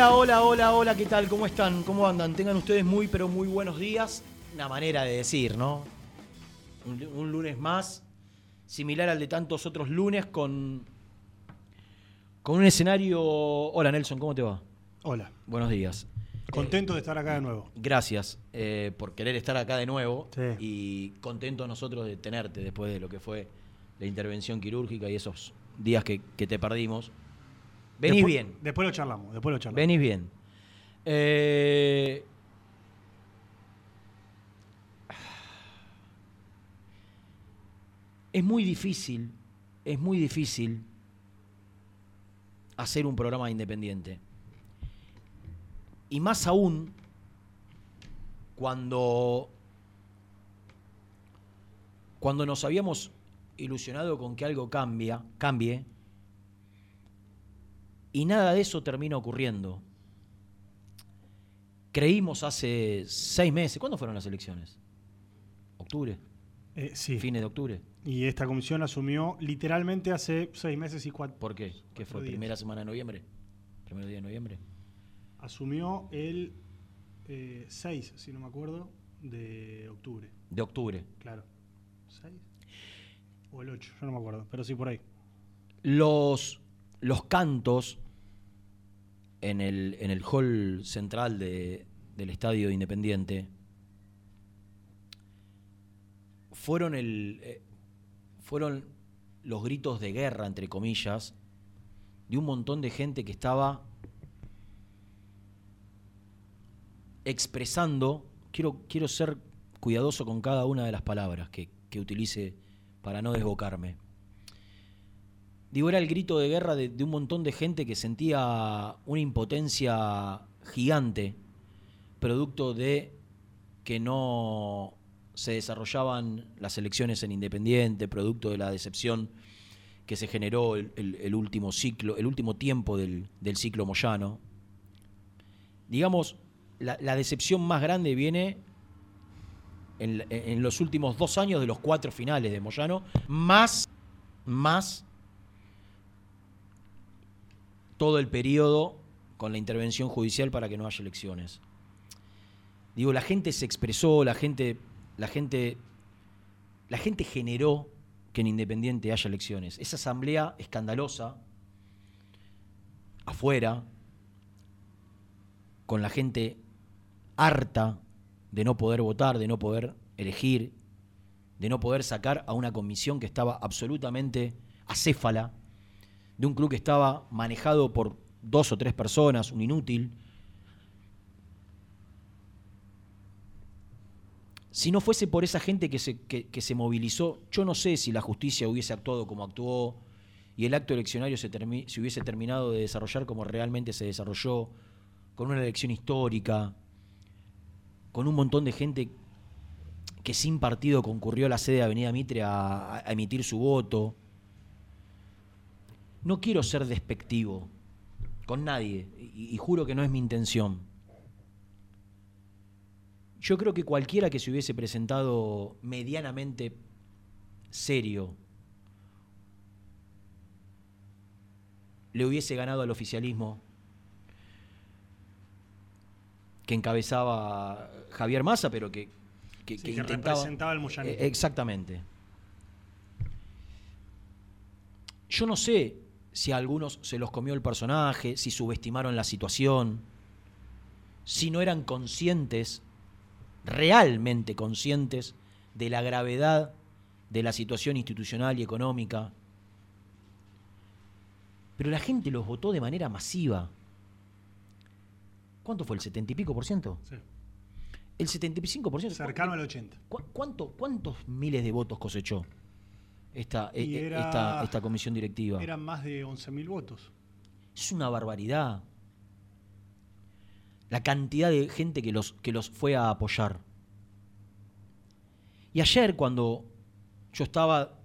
Hola, hola, hola, hola, ¿qué tal? ¿Cómo están? ¿Cómo andan? Tengan ustedes muy, pero muy buenos días. Una manera de decir, ¿no? Un, un lunes más, similar al de tantos otros lunes, con, con un escenario... Hola, Nelson, ¿cómo te va? Hola, Buenos días. contento de estar acá de nuevo. Gracias eh, por querer estar acá de nuevo Sí. y contento nosotros de tenerte después de lo que fue la intervención quirúrgica y esos días que, que te perdimos. Venís Después- bien. Después lo charlamos, después lo charlamos. Venís bien. Eh, es muy difícil, es muy difícil hacer un programa independiente. Y más aún cuando, cuando nos habíamos ilusionado con que algo cambia, cambie, y nada de eso termina ocurriendo. Creímos hace seis meses. ¿Cuándo fueron las elecciones? ¿Octubre? Eh, sí. ¿Fines de octubre? Y esta comisión asumió literalmente hace seis meses y cuatro. ¿Por qué? ¿Qué fue? días. ¿Primera semana de noviembre? ¿Primero día de noviembre? Asumió el eh, 6, si no me acuerdo, de octubre. De octubre. Claro. ¿6? O el 8, yo no me acuerdo, pero sí por ahí. Los, los cantos en el, en el hall central de- del Estadio Independiente fueron, el, eh, fueron los gritos de guerra, entre comillas, de un montón de gente que estaba expresando, quiero, quiero ser cuidadoso con cada una de las palabras que, que utilice para no desbocarme. Digo, era el grito de guerra de, un montón de gente que sentía una impotencia gigante, producto de que no se desarrollaban las elecciones en Independiente, producto de la decepción que se generó el, último ciclo, el último tiempo del, del ciclo Moyano. Digamos, la, la decepción más grande viene en, en los últimos dos años de los cuatro finales de Moyano, más, más todo el periodo con la intervención judicial para que no haya elecciones. Digo, la gente se expresó, la gente, la gente, la gente generó que en Independiente haya elecciones. Esa asamblea escandalosa, afuera, con la gente harta de no poder votar, de no poder elegir, de no poder sacar a una comisión que estaba absolutamente acéfala, de un club que estaba manejado por dos o tres personas, un inútil. Si no fuese por esa gente que se, que- se movilizó, yo no sé si la justicia hubiese actuado como actuó y el acto eleccionario se, se hubiese terminado de desarrollar como realmente se desarrolló, con una elección histórica, con un montón de gente que sin partido concurrió a la sede de Avenida Mitre a emitir su voto. No quiero ser despectivo con nadie, y, y juro que no es mi intención. Yo creo que cualquiera que se hubiese presentado medianamente serio le hubiese ganado al oficialismo que encabezaba Javier Massa, pero que, que, Sí, que que intentaba... representaba el moyanismo. Eh, Exactamente. Yo no sé si a algunos se los comió el personaje, si subestimaron la situación, si no eran conscientes, realmente conscientes, de la gravedad de la situación institucional y económica. Pero la gente los votó de manera masiva. ¿Cuánto fue? ¿El 70 y pico por ciento? Sí. El 75 por ciento. Cercano al 80. ¿Cu- cuánto- ¿Cuántos miles de votos cosechó esta, eh, era- esta, esta comisión directiva? Eran más de 11.000 votos. Es una barbaridad. La cantidad de gente que los, que los fue a apoyar. Y ayer cuando yo estaba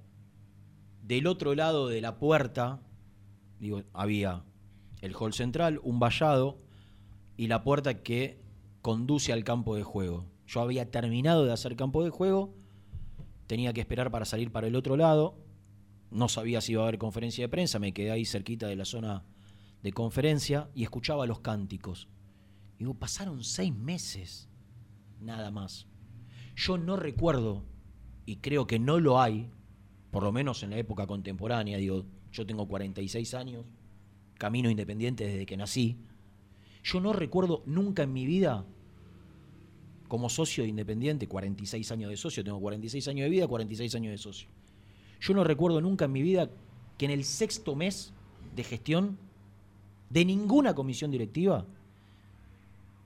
del otro lado de la puerta, digo, había el hall central, un vallado y la puerta que conduce al campo de juego. Yo había terminado de hacer campo de juego, tenía que esperar para salir para el otro lado, no sabía si iba a haber conferencia de prensa, me quedé ahí cerquita de la zona de conferencia y escuchaba los cánticos. Digo, pasaron seis meses, nada más. Yo no recuerdo, y creo que no lo hay, por lo menos en la época contemporánea, digo, yo tengo 46 años, camino independiente desde que nací, yo no recuerdo nunca en mi vida, como socio de independiente, 46 años de socio, tengo 46 años de vida, 46 años de socio. Yo no recuerdo nunca en mi vida que en el sexto mes de gestión de ninguna comisión directiva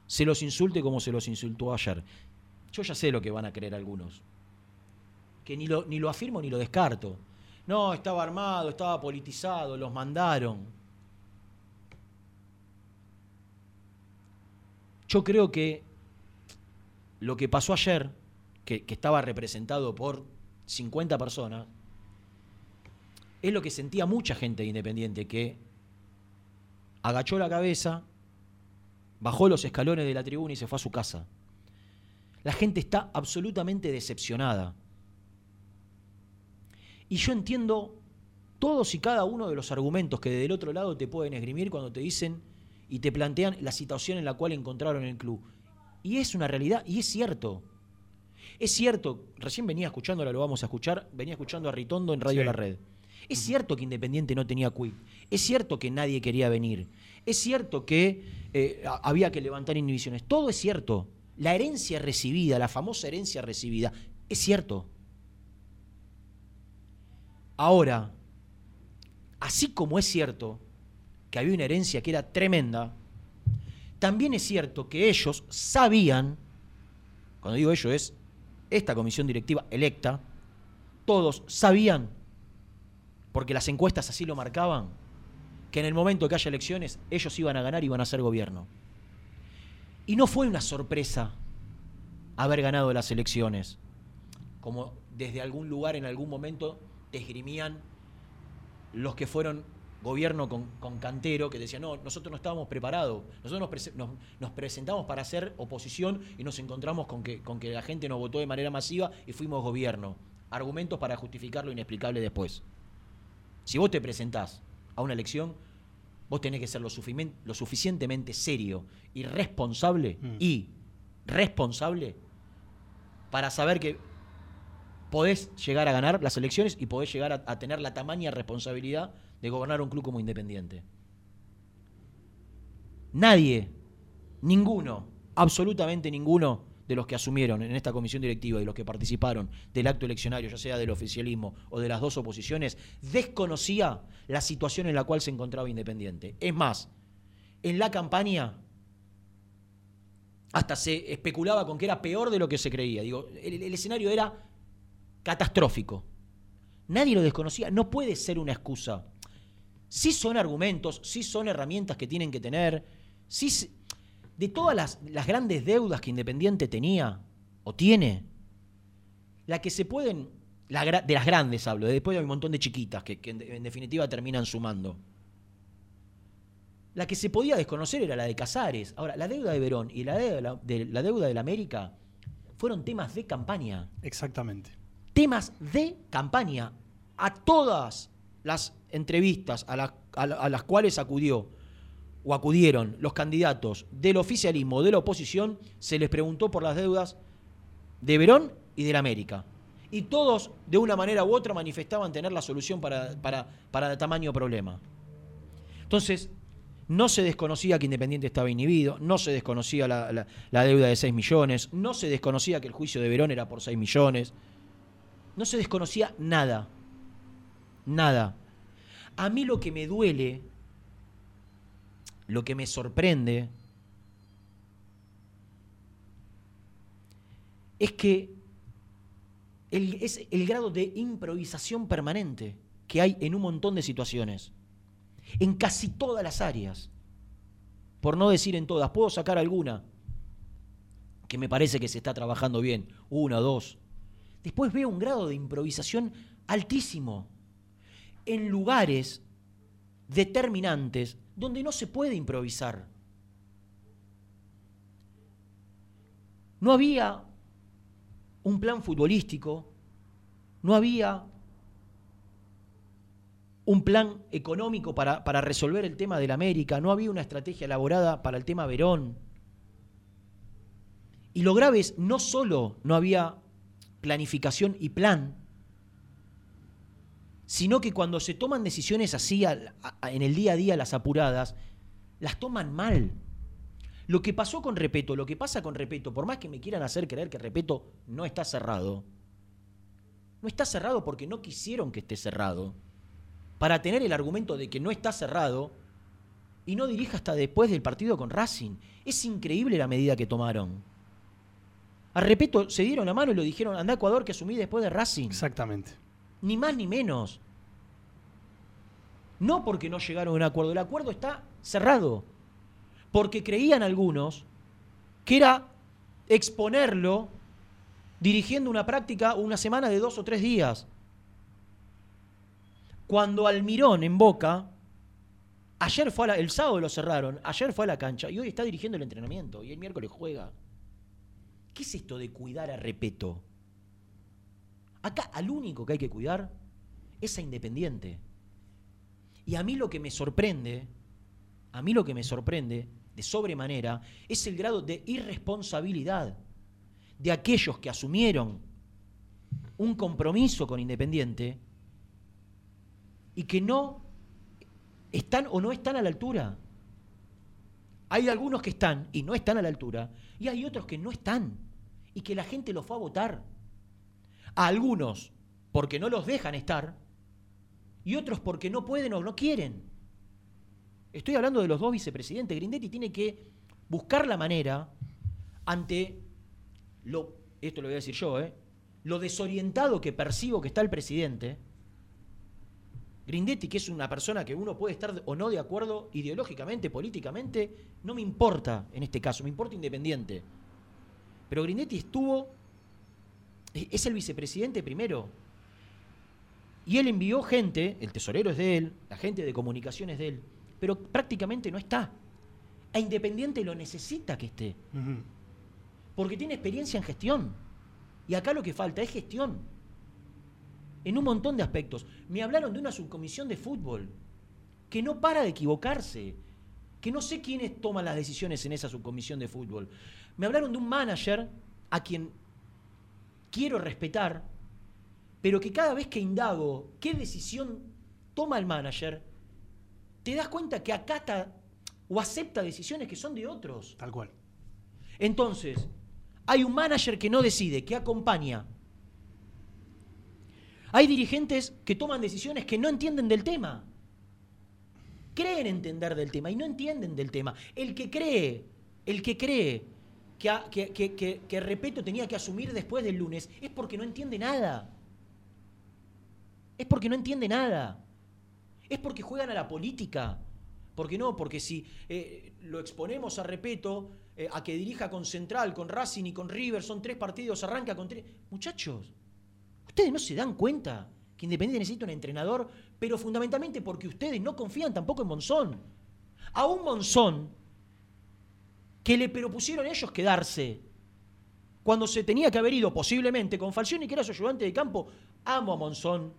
se los insulte como se los insultó ayer. Yo ya sé lo que van a creer algunos. Que ni lo, ni lo afirmo ni lo descarto. No, estaba armado, estaba politizado, los mandaron. Yo creo que lo que pasó ayer, que, estaba representado por 50 personas, es lo que sentía mucha gente de Independiente, que agachó la cabeza, bajó los escalones de la tribuna y se fue a su casa. La gente está absolutamente decepcionada. Y yo entiendo todos y cada uno de los argumentos que del otro lado te pueden esgrimir cuando te dicen y te plantean la situación en la cual encontraron el club. Y es una realidad, y es cierto. Es cierto, recién venía escuchando, ahora lo vamos a escuchar, venía escuchando a Ritondo en Radio Sí. La Red. Es cierto que Independiente no tenía quit. Es cierto que nadie quería venir. Es cierto que eh, había que levantar inhibiciones. Todo es cierto. La herencia recibida, la famosa herencia recibida, es cierto. Ahora, así como es cierto que había una herencia que era tremenda, también es cierto que ellos sabían, cuando digo ellos es esta comisión directiva electa, todos sabían, porque las encuestas así lo marcaban, que en el momento que haya elecciones ellos iban a ganar y iban a ser gobierno. Y no fue una sorpresa haber ganado las elecciones, como desde algún lugar en algún momento te esgrimían los que fueron gobierno con, con Cantero, que decían, no, nosotros no estábamos preparados, nosotros nos, nos- nos presentamos para hacer oposición y nos encontramos con que, con que la gente nos votó de manera masiva y fuimos gobierno. Argumentos para justificar lo inexplicable después. Si vos te presentás a una elección, vos tenés que ser lo, lo suficientemente serio y responsable, Mm. y responsable, para saber que podés llegar a ganar las elecciones y podés llegar a, a tener la tamaña responsabilidad de gobernar un club como Independiente. Nadie, ninguno, absolutamente ninguno de los que asumieron en esta comisión directiva y los que participaron del acto eleccionario, ya sea del oficialismo o de las dos oposiciones, desconocía la situación en la cual se encontraba Independiente. Es más, en la campaña hasta se especulaba con que era peor de lo que se creía. Digo, el, el escenario era catastrófico. Nadie lo desconocía. No puede ser una excusa. Sí son argumentos, sí son herramientas que tienen que tener. Sí, de todas las, las grandes deudas que Independiente tenía o tiene, la que se pueden, la de las grandes hablo, después hay un montón de chiquitas que, que en, en definitiva terminan sumando. La que se podía desconocer era la de Casares. Ahora, la deuda de Verón y la deuda de la, de la deuda de la América fueron temas de campaña Exactamente. temas de campaña. A todas las entrevistas a, a la- a las cuales acudió o acudieron los candidatos del oficialismo o de la oposición, se les preguntó por las deudas de Verón y de la América. Y todos, de una manera u otra, manifestaban tener la solución para, para, para tamaño problema. Entonces, no se desconocía que Independiente estaba inhibido, no se desconocía la, la- la deuda de 6 millones, no se desconocía que el juicio de Verón era por 6 millones, no se desconocía nada. Nada. A mí lo que me duele, lo que me sorprende, es que es el grado de improvisación permanente que hay en un montón de situaciones. En casi todas las áreas. Por no decir en todas. Puedo sacar alguna que me parece que se está trabajando bien. Una, dos. Después veo un grado de improvisación altísimo. En lugares determinantes donde no se puede improvisar. No había un plan futbolístico, no había un plan económico para, para resolver el tema del América, no había una estrategia elaborada para el tema Verón. Y lo grave es, no solo no había planificación y plan, sino que cuando se toman decisiones así en el día a día, las apuradas, las toman mal. Lo que pasó con Repeto, lo que pasa con Repeto, por más que me quieran hacer creer que Repeto no está cerrado, no está cerrado porque no quisieron que esté cerrado. Para tener el argumento de que no está cerrado y no dirija hasta después del partido con Racing. Es increíble la medida que tomaron. A Repeto se dieron la mano y lo dijeron, anda a Ecuador que asumí después de Racing. Exactamente. Ni más ni menos. No porque no llegaron a un acuerdo, el acuerdo está cerrado. Porque creían algunos que era exponerlo dirigiendo una práctica una semana de dos o tres días. Cuando Almirón en Boca, ayer fue a la- el sábado lo cerraron, ayer fue a la cancha y hoy está dirigiendo el entrenamiento y el miércoles juega. ¿Qué es esto de cuidar a Repeto? Acá al único que hay que cuidar es a Independiente. Y a mí lo que me sorprende, a mí lo que me sorprende de sobremanera es el grado de irresponsabilidad de aquellos que asumieron un compromiso con Independiente y que no están o no están a la altura. Hay algunos que están y no están a la altura, y hay otros que no están y que la gente los fue a votar. A algunos porque no los dejan estar y otros porque no pueden o no quieren. Estoy hablando de los dos vicepresidentes. Grindetti tiene que buscar la manera ante lo, esto lo voy a decir yo, ¿eh? lo desorientado que percibo que está el presidente. Grindetti, que es una persona que uno puede estar o no de acuerdo ideológicamente, políticamente, no me importa en este caso, me importa independiente. Pero Grindetti estuvo, es el vicepresidente primero. Y él envió gente, el tesorero es de él, la gente de comunicación es de él, pero prácticamente no está. A Independiente lo necesita que esté, porque tiene experiencia en gestión. Y acá lo que falta es gestión. En un montón de aspectos. Me hablaron de una subcomisión de fútbol que no para de equivocarse, que no sé quiénes toman las decisiones en esa subcomisión de fútbol. Me hablaron de un manager a quien quiero respetar, pero que cada vez que indago qué decisión toma el manager, te das cuenta que acata o acepta decisiones que son de otros. Tal cual. Entonces, hay un manager que no decide, que acompaña. Hay dirigentes que toman decisiones que no entienden del tema. Creen entender del tema y no entienden del tema. El que cree, el que cree que, que, que, que- que Repeto tenía que asumir después del lunes es porque no entiende nada. Es porque no entiende nada. ¿Es porque juegan a la política? Porque no, porque si eh, lo exponemos a Repeto, eh, a que dirija con Central, con Racing y con River, son tres partidos, arranca con tres. Muchachos, ustedes no se dan cuenta que Independiente necesita un entrenador, pero fundamentalmente porque ustedes no confían tampoco en Monzón. A un Monzón que le propusieron ellos quedarse cuando se tenía que haber ido posiblemente con Falcioni, que era su ayudante de campo. Amo a Monzón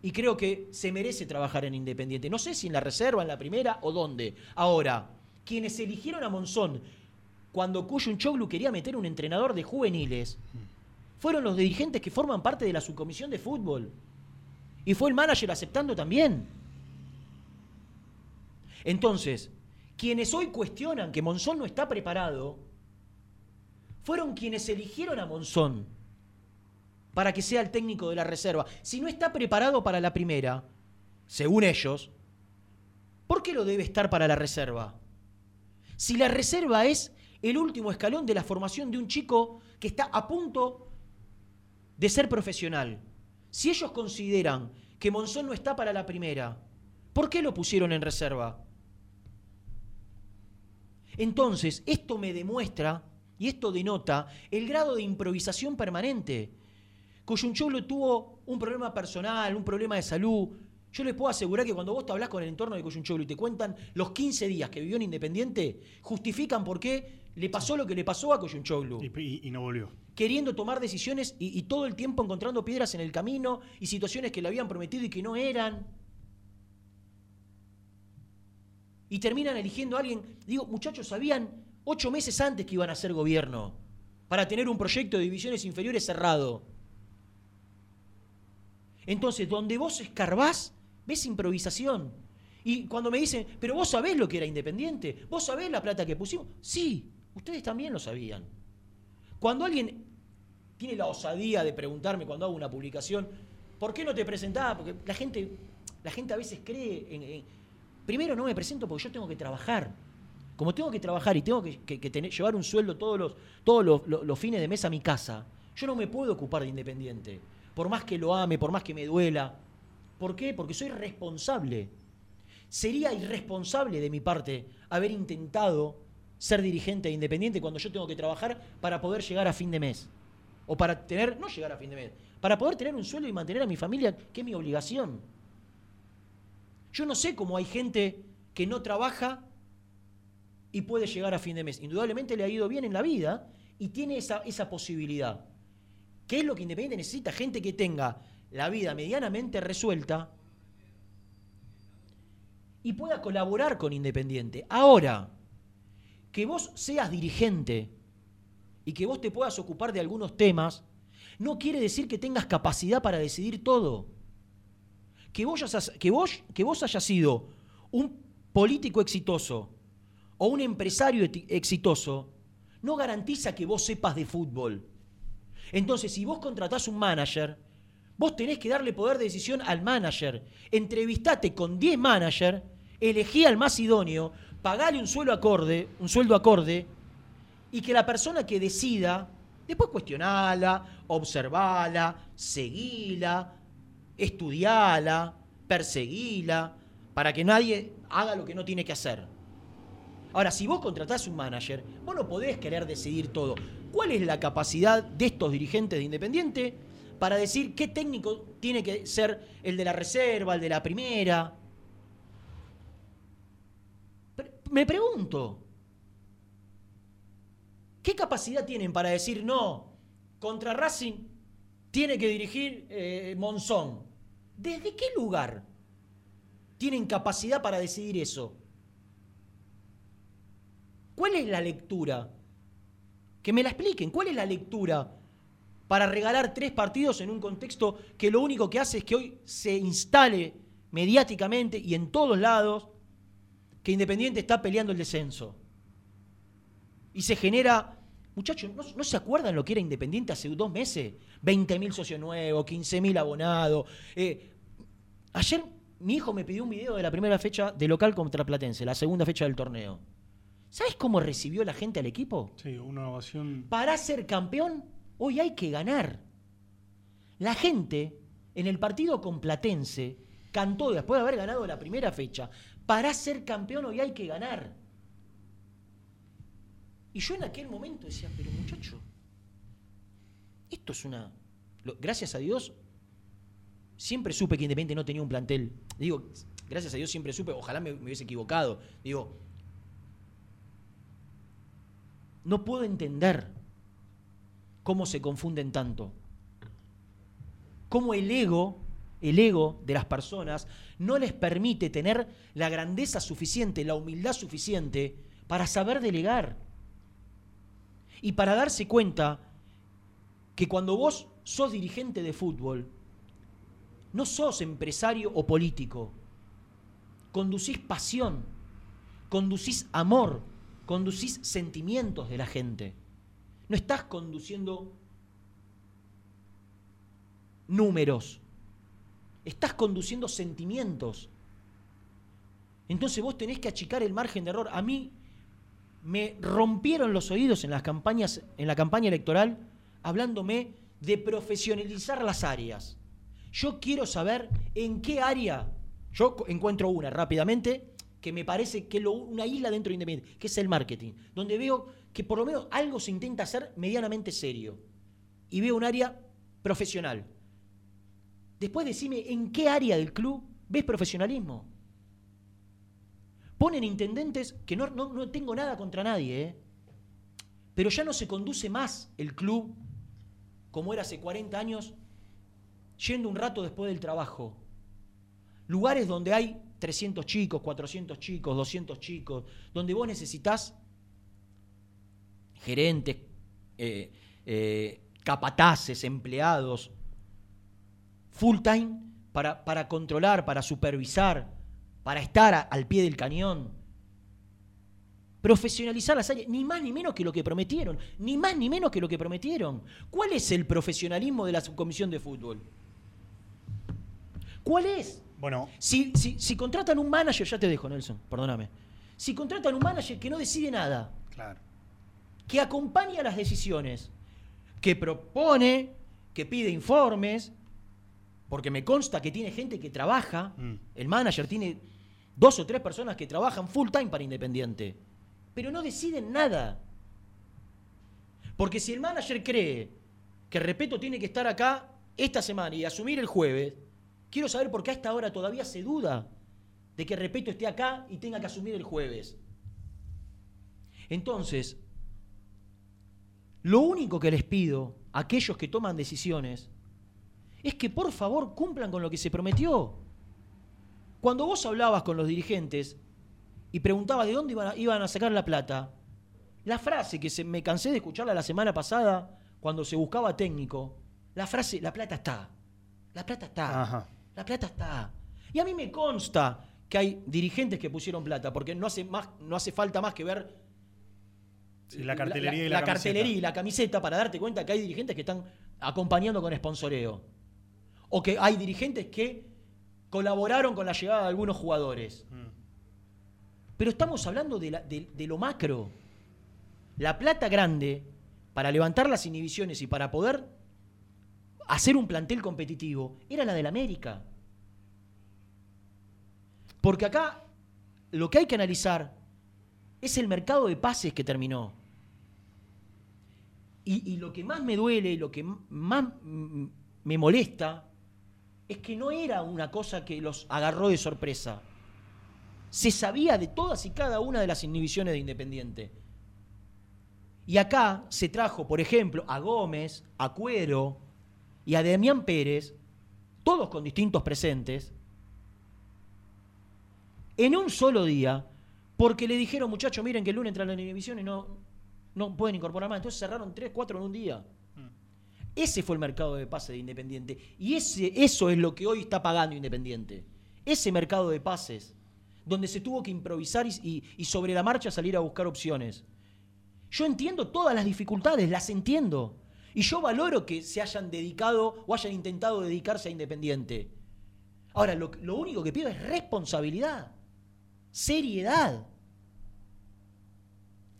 y creo que se merece trabajar en Independiente. No sé si en la reserva, en la primera o dónde. Ahora, quienes eligieron a Monzón cuando Cuyun Choglu quería meter un entrenador de juveniles fueron los dirigentes que forman parte de la subcomisión de fútbol. Y fue el manager aceptando también. Entonces, quienes hoy cuestionan que Monzón no está preparado, fueron quienes eligieron a Monzón para que sea el técnico de la reserva. Si no está preparado para la primera, según ellos, ¿por qué lo debe estar para la reserva? Si la reserva es el último escalón de la formación de un chico que está a punto de ser profesional. Si ellos consideran que Monzón no está para la primera, ¿por qué lo pusieron en reserva? Entonces, esto me demuestra y esto denota el grado de improvisación permanente. Coyuncholo tuvo un problema personal, un problema de salud. Yo les puedo asegurar que cuando vos te hablas con el entorno de Coyuncholo y te cuentan los 15 días que vivió en Independiente, justifican por qué le pasó lo que le pasó a Coyunchoglu. Y, y- y no volvió. Queriendo tomar decisiones y, y todo el tiempo encontrando piedras en el camino y situaciones que le habían prometido y que no eran. Y terminan eligiendo a alguien. Digo, muchachos, sabían ocho meses antes que iban a ser gobierno para tener un proyecto de divisiones inferiores cerrado. Entonces, donde vos escarbás, ves improvisación. Y cuando me dicen, pero vos sabés lo que era independiente, vos sabés la plata que pusimos. Sí, ustedes también lo sabían. Cuando alguien tiene la osadía de preguntarme cuando hago una publicación, ¿por qué no te presentás? Porque la gente, la gente a veces cree en- Primero no me presento porque yo tengo que trabajar. Como tengo que trabajar y tengo que, tener- llevar un sueldo todos, los- los fines de mes a mi casa, yo no me puedo ocupar de Independiente. Por más que lo ame, por más que me duela. ¿Por qué? Porque soy responsable. Sería irresponsable de mi parte haber intentado ser dirigente de Independiente cuando yo tengo que trabajar para poder llegar a fin de mes. O para tener, no llegar a fin de mes, para poder tener un sueldo y mantener a mi familia, que es mi obligación. Yo no sé cómo hay gente que no trabaja y puede llegar a fin de mes. Indudablemente le ha ido bien en la vida y tiene esa, posibilidad. ¿Qué es lo que Independiente necesita? Gente que tenga la vida medianamente resuelta y pueda colaborar con Independiente. Ahora, que vos seas dirigente y que vos te puedas ocupar de algunos temas, no quiere decir que tengas capacidad para decidir todo. Que vos, hayas- que vos, que vos hayas sido un político exitoso o un empresario exitoso no garantiza que vos sepas de fútbol. Entonces, si vos contratás un manager, vos tenés que darle poder de decisión al manager. Entrevistate con 10 managers, elegí al más idóneo, pagale un sueldo acorde, un sueldo acorde, y que la persona que decida, después cuestionala, observala, seguila, estudiala, perseguila, para que nadie haga lo que no tiene que hacer. Ahora, si vos contratás un manager, vos no podés querer decidir todo. ¿Cuál es la capacidad de estos dirigentes de Independiente para decir qué técnico tiene que ser el de la reserva, el de la primera? Me pregunto, ¿qué capacidad tienen para decir no? Contra Racing tiene que dirigir eh, Monzón. ¿Desde qué lugar tienen capacidad para decidir eso? ¿Cuál es la lectura? Que me la expliquen. ¿Cuál es la lectura para regalar tres partidos en un contexto que lo único que hace es que hoy se instale mediáticamente y en todos lados que Independiente está peleando el descenso? Y se genera... Muchachos, ¿no, no se acuerdan lo que era Independiente hace dos meses? 20.000 socios nuevos, 15.000 abonados. Eh, ayer mi hijo me pidió un video de la primera fecha de local contra Platense, la segunda fecha del torneo. ¿Sabes cómo recibió la gente al equipo? Sí, una ovación. Para ser campeón, hoy hay que ganar. La gente en el partido con Platense cantó después de haber ganado la primera fecha, para ser campeón hoy hay que ganar. Y yo en aquel momento decía, pero muchacho, esto es una... gracias a Dios, siempre supe que Independiente no tenía un plantel. Digo, gracias a Dios siempre supe, ojalá me, me hubiese equivocado. Digo, no puedo entender cómo se confunden tanto. Cómo el ego, el ego de las personas, no les permite tener la grandeza suficiente, la humildad suficiente para saber delegar. Y para darse cuenta que cuando vos sos dirigente de fútbol, no sos empresario o político, conducís pasión, conducís amor, conducís sentimientos de la gente. No estás conduciendo números, estás conduciendo sentimientos. Entonces vos tenés que achicar el margen de error. A mí me rompieron los oídos en las campañas, en la campaña electoral, hablándome de profesionalizar las áreas. Yo quiero saber en qué área, yo encuentro una rápidamente, que me parece que es una isla dentro de Independiente, que es el marketing, donde veo que por lo menos algo se intenta hacer medianamente serio. Y veo un área profesional. Después decime en qué área del club ves profesionalismo. Ponen intendentes que no, no- no tengo nada contra nadie, ¿eh? pero ya no se conduce más el club como era hace 40 años, yendo un rato después del trabajo. Lugares donde hay 300 chicos, 400 chicos, 200 chicos, donde vos necesitas gerentes, eh, eh, capataces, empleados, full time para, para controlar, para supervisar, para estar a- al pie del cañón. Profesionalizar las áreas, ni más ni menos que lo que prometieron, ni más ni menos que lo que prometieron. ¿Cuál es el profesionalismo de la subcomisión de fútbol? ¿Cuál es? Bueno, Si, si, si contratan un manager, ya te dejo, Nelson, perdóname. Si contratan un manager que no decide nada, claro. que acompaña las decisiones, que propone, que pide informes, porque me consta que tiene gente que trabaja, Mm. el manager tiene dos o tres personas que trabajan full time para Independiente, pero no deciden nada. Porque si el manager cree que Repeto tiene que estar acá esta semana y asumir el jueves, quiero saber por qué a esta hora todavía se duda de que Repeto esté acá y tenga que asumir el jueves. Entonces, lo único que les pido a aquellos que toman decisiones es que por favor cumplan con lo que se prometió. Cuando vos hablabas con los dirigentes y preguntabas de dónde iban a, iban a sacar la plata, la frase que se, me cansé de escucharla la semana pasada cuando se buscaba técnico, la frase, la plata está, la plata está, Ajá. la plata está. Y a mí me consta que hay dirigentes que pusieron plata, porque no hace, más, no hace falta más que ver Sí, la cartelería y la, cartelería y la camiseta para darte cuenta que hay dirigentes que están acompañando con sponsoreo. O que hay dirigentes que colaboraron con la llegada de algunos jugadores. Mm. Pero estamos hablando de, la- de- de lo macro. La plata grande para levantar las inhibiciones y para poder hacer un plantel competitivo era la del América. Porque acá lo que hay que analizar es el mercado de pases que terminó. Y, y lo que más me duele y lo que más me molesta es que no era una cosa que los agarró de sorpresa. Se sabía de todas y cada una de las inhibiciones de Independiente. Y acá se trajo, por ejemplo, a Gómez, a Cuero y a Damián Pérez, todos con distintos presentes, en un solo día, porque le dijeron, muchachos, miren que el lunes entran las inhibiciones y no, no pueden incorporar más. Entonces cerraron tres, cuatro en un día. Ese fue el mercado de pase de Independiente. Y ese, eso es lo que hoy está pagando Independiente. Ese mercado de pases, donde se tuvo que improvisar y sobre la marcha salir a buscar opciones. Yo entiendo todas las dificultades, las entiendo. Y yo valoro que se hayan dedicado o hayan intentado dedicarse a Independiente. Ahora, lo, lo único que pido es responsabilidad, seriedad.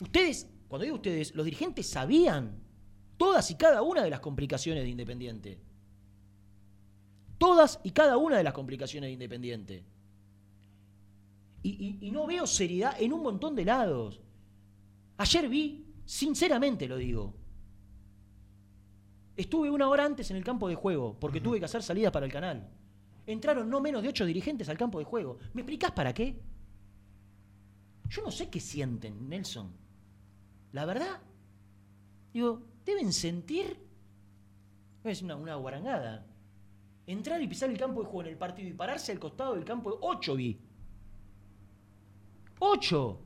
Ustedes, cuando digo ustedes, los dirigentes sabían todas y cada una de las complicaciones de Independiente. todas y cada una de las complicaciones de Independiente. Y, y- y no veo seriedad en un montón de lados. Ayer vi, sinceramente lo digo, estuve una hora antes en el campo de juego porque tuve que hacer salidas para el canal. Entraron no menos de ocho dirigentes al campo de juego. ¿Me explicás para qué? Yo no sé qué sienten, Nelson. La verdad, digo, deben sentir, es una, una guarangada, entrar y pisar el campo de juego en el partido y pararse al costado del campo de ocho vi. Ocho.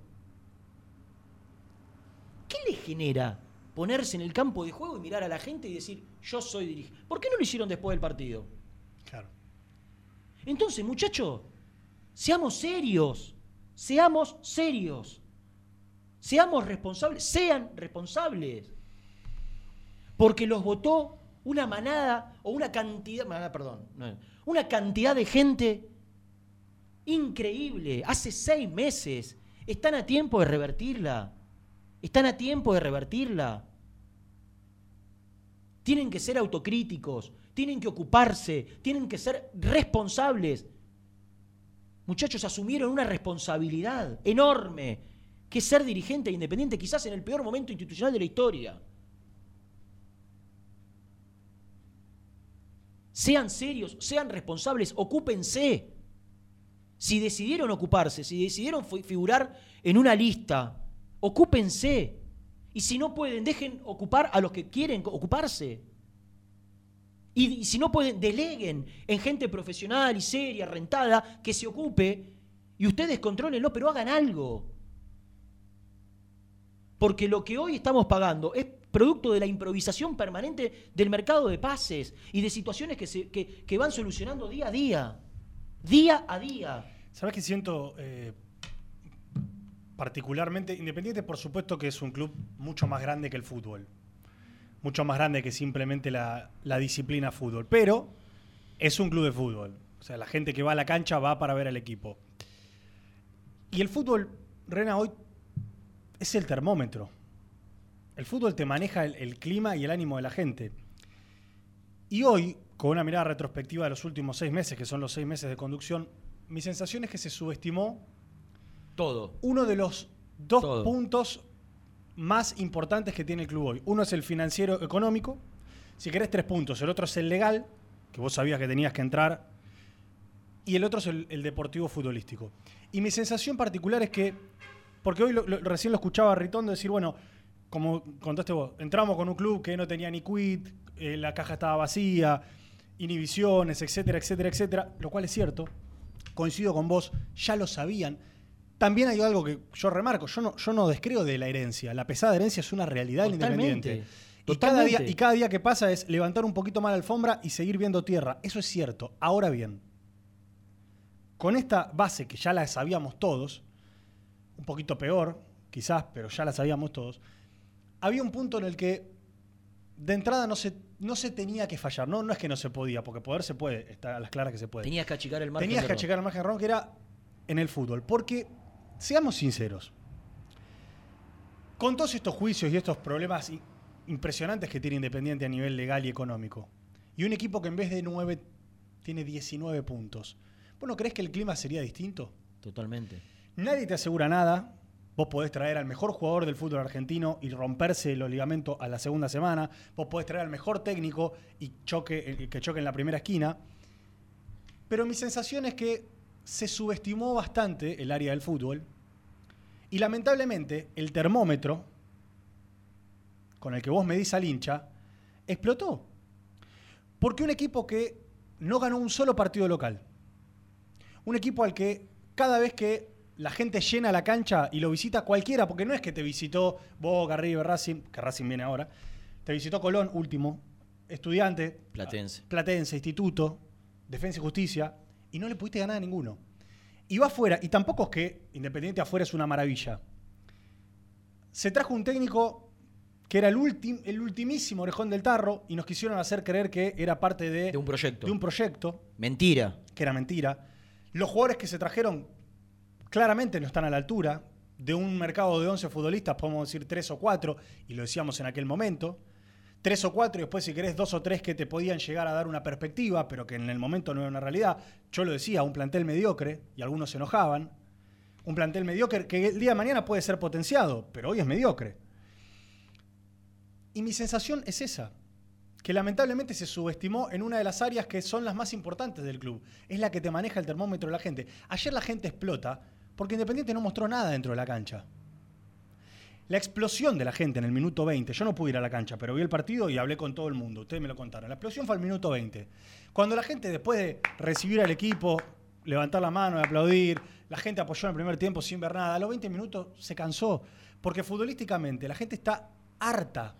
¿Qué le genera ponerse en el campo de juego y mirar a la gente y decir, yo soy dirigente? ¿Por qué no lo hicieron después del partido? Claro. Entonces, muchachos, seamos serios, seamos serios, seamos responsables, sean responsables. Porque los votó una manada o una cantidad, una cantidad de gente increíble, hace seis meses. Están a tiempo de revertirla. Están a tiempo de revertirla. Tienen que ser autocríticos, tienen que ocuparse, tienen que ser responsables. Muchachos, asumieron una responsabilidad enorme, que es ser dirigente independiente, quizás en el peor momento institucional de la historia. Sean serios, sean responsables, ocúpense. Si decidieron ocuparse, si decidieron fi- figurar en una lista, ocúpense. Y si no pueden, dejen ocupar a los que quieren ocuparse. Y, si no pueden, deleguen en gente profesional y seria, rentada, que se ocupe. Y ustedes controlenlo, pero hagan algo. Porque lo que hoy estamos pagando es producto de la improvisación permanente del mercado de pases y de situaciones que, se, que, que van solucionando día a día. Día a día. ¿Sabes qué siento eh, particularmente? Independiente, por supuesto que es un club mucho más grande que el fútbol. Mucho más grande que simplemente la, la disciplina fútbol. Pero es un club de fútbol. O sea, la gente que va a la cancha va para ver al equipo. Y el fútbol, Rena, hoy es el termómetro. El fútbol te maneja el, el clima y el ánimo de la gente. Y hoy, con una mirada retrospectiva de los últimos seis meses, que son los seis meses de conducción, mi sensación es que se subestimó Todo. uno de los dos Todo. puntos más importantes que tiene el club hoy. Uno es el financiero económico, si querés tres puntos. El otro es el legal, que vos sabías que tenías que entrar. Y el otro es el, el deportivo futbolístico. Y mi sensación particular es que, porque hoy lo- lo- recién lo escuchaba a Ritondo decir, bueno, como contaste vos, entramos con un club que no tenía ni quit, eh, la caja estaba vacía, inhibiciones, etcétera, etcétera, etcétera, lo cual es cierto. Coincido con vos, ya lo sabían. También hay algo que yo remarco, yo no, yo no descreo de la herencia. La pesada herencia es una realidad en Totalmente. Independiente. Y cada, día, y cada día que pasa es levantar un poquito más la alfombra y seguir viendo tierra. Eso es cierto. Ahora bien, con esta base que ya la sabíamos todos, un poquito peor, quizás, pero ya la sabíamos todos, había un punto en el que de entrada no se, no se tenía que fallar. No, no es que no se podía, porque poder se puede, está a las claras que se puede. Tenías que achicar el margen. Tenías que achicar el margen de error que era en el fútbol. Porque, seamos sinceros, con todos estos juicios y estos problemas impresionantes que tiene Independiente a nivel legal y económico, y un equipo que en vez de 9 tiene 19 puntos, ¿vos no crees que el clima sería distinto? Totalmente. Nadie te asegura nada. Vos podés traer al mejor jugador del fútbol argentino y romperse los ligamentos a la segunda semana. Vos podés traer al mejor técnico y choque, eh, que choque en la primera esquina. Pero mi sensación es que se subestimó bastante el área del fútbol. Y lamentablemente el termómetro con el que vos medís al hincha explotó. Porque un equipo que no ganó un solo partido local, un equipo al que cada vez que la gente llena la cancha y lo visita cualquiera, porque no es que te visitó Boca, River, Racing, que Racing viene ahora, te visitó Colón, último, estudiante, Platense. Platense, Instituto, Defensa y Justicia, y no le pudiste ganar a ninguno. Y va afuera, y tampoco es que Independiente afuera es una maravilla. Se trajo un técnico que era el, ultim- el ultimísimo orejón del tarro y nos quisieron hacer creer que era parte de, De un proyecto. de un proyecto Mentira. que era mentira. Los jugadores que se trajeron claramente no están a la altura. De un mercado de 11 futbolistas, podemos decir 3 o 4, y lo decíamos en aquel momento. tres o cuatro y después si querés dos o tres que te podían llegar a dar una perspectiva, pero que en el momento no era una realidad. Yo lo decía, un plantel mediocre y algunos se enojaban. Un plantel mediocre que el día de mañana puede ser potenciado, pero hoy es mediocre. Y mi sensación es esa, que lamentablemente se subestimó en una de las áreas que son las más importantes del club. Es la que te maneja el termómetro de la gente. Ayer la gente explota porque Independiente no mostró nada dentro de la cancha. La explosión de la gente en el minuto 20, yo no pude ir a la cancha, pero vi el partido y hablé con todo el mundo, ustedes me lo contaron. La explosión fue al minuto 20. Cuando la gente después de recibir al equipo, levantar la mano y aplaudir, la gente apoyó en el primer tiempo sin ver nada, a los 20 minutos se cansó, porque futbolísticamente la gente está harta.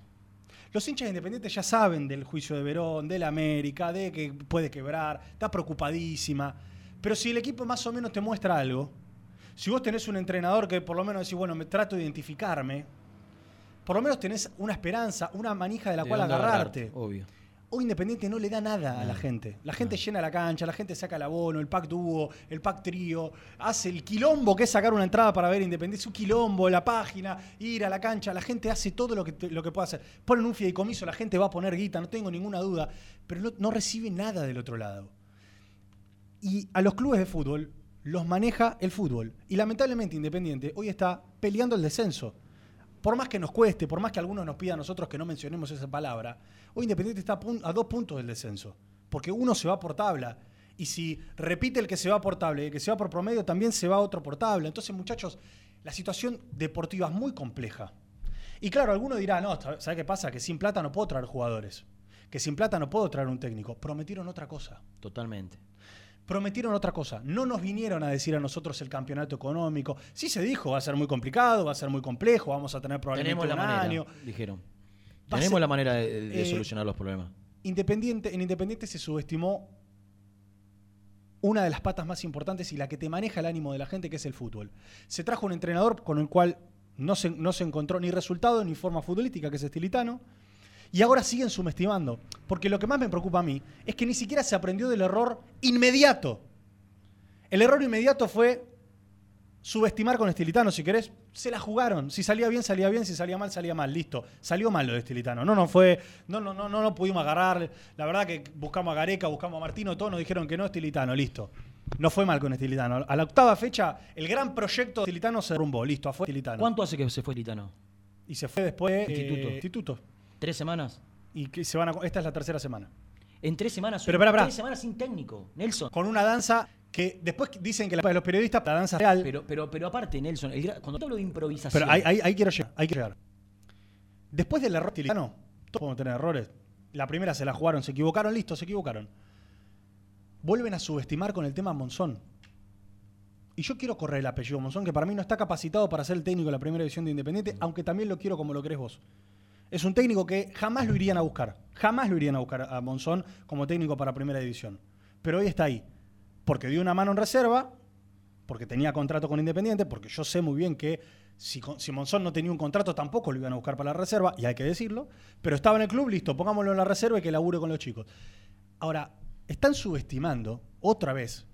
Los hinchas independientes ya saben del juicio de Verón, del América, de que puede quebrar, está preocupadísima. Pero si el equipo más o menos te muestra algo, si vos tenés un entrenador que por lo menos decís, bueno, me trato de identificarme, por lo menos tenés una esperanza, una manija de la De cual agarrarte. agarrarte, obvio. Hoy Independiente no le da nada a la gente. La gente llena la cancha, la gente saca el abono, el pack dúo, el pack trío, hace el quilombo que es sacar una entrada para ver Independiente, es un quilombo, la página, ir a la cancha, la gente hace todo lo que, lo que puede hacer. Ponen un fideicomiso, la gente va a poner guita, no tengo ninguna duda, pero no, no recibe nada del otro lado. Y a los clubes de fútbol los maneja el fútbol. Y lamentablemente Independiente hoy está peleando el descenso. Por más que nos cueste, por más que algunos nos pidan a nosotros que no mencionemos esa palabra, hoy Independiente está a, dos puntos del descenso. Porque uno se va por tabla. Y si repite el que se va por tabla y el que se va por promedio, también se va otro por tabla. Entonces, muchachos, la situación deportiva es muy compleja. Y claro, alguno dirá, no, ¿sabes qué pasa? Que sin plata no puedo traer jugadores. Que sin plata no puedo traer un técnico. Prometieron otra cosa Totalmente. Prometieron otra cosa. No nos vinieron a decir a nosotros el campeonato económico. Sí se dijo, va a ser muy complicado, va a ser muy complejo, vamos a tener probablemente Tenemos la un manera, año. dijeron. Va Tenemos ser- la manera de, de eh, solucionar los problemas. Independiente, en Independiente se subestimó una de las patas más importantes y la que te maneja el ánimo de la gente, que es el fútbol. Se trajo un entrenador con el cual no se, no se encontró ni resultado ni forma futbolística, que es Estilitano. Y ahora siguen subestimando. Porque lo que más me preocupa a mí es que ni siquiera se aprendió del error inmediato. El error inmediato fue subestimar con Estilitano, si querés. Se la jugaron. Si salía bien, salía bien. Si salía mal, salía mal. Listo. Salió mal lo de Estilitano. No, no fue. No, no, no, no, no pudimos agarrar. La verdad que buscamos a Gareca, buscamos a Martino, todos nos dijeron que no, Estilitano, listo. No fue mal con Estilitano. A la octava fecha, el gran proyecto de Estilitano se derrumbó. Listo, fue Estilitano. ¿Cuánto hace que se fue Litano? Y se fue después. Instituto. eh, instituto. ¿Tres semanas? Y que se van a, esta es la tercera semana. En tres semanas. Pero, pará, pará. Tres semanas sin técnico, Nelson. Con una danza que después dicen que la los periodistas, la danza real. Pero, Pero, pero, pero aparte, Nelson, el cuando te hablo de improvisación. ahí, ahí- ahí quiero llegar. Ahí quiero llegar. Después del error estilitano, todos podemos tener errores. La primera se la jugaron, se equivocaron, listo, se equivocaron. Vuelven a subestimar con el tema Monzón. Y yo quiero correr el apellido Monzón, que para mí no está capacitado para ser el técnico de la primera división de Independiente, aunque también lo quiero como lo querés vos. Es un técnico que jamás lo irían a buscar. Jamás lo irían a buscar a Monzón como técnico para primera división. Pero hoy está ahí. Porque dio una mano en reserva, porque tenía contrato con Independiente, porque yo sé muy bien que si, Monzón no tenía un contrato tampoco lo iban a buscar para la reserva, y hay que decirlo, pero estaba en el club, listo, pongámoslo en la reserva y que labure con los chicos. Ahora, están subestimando otra vez,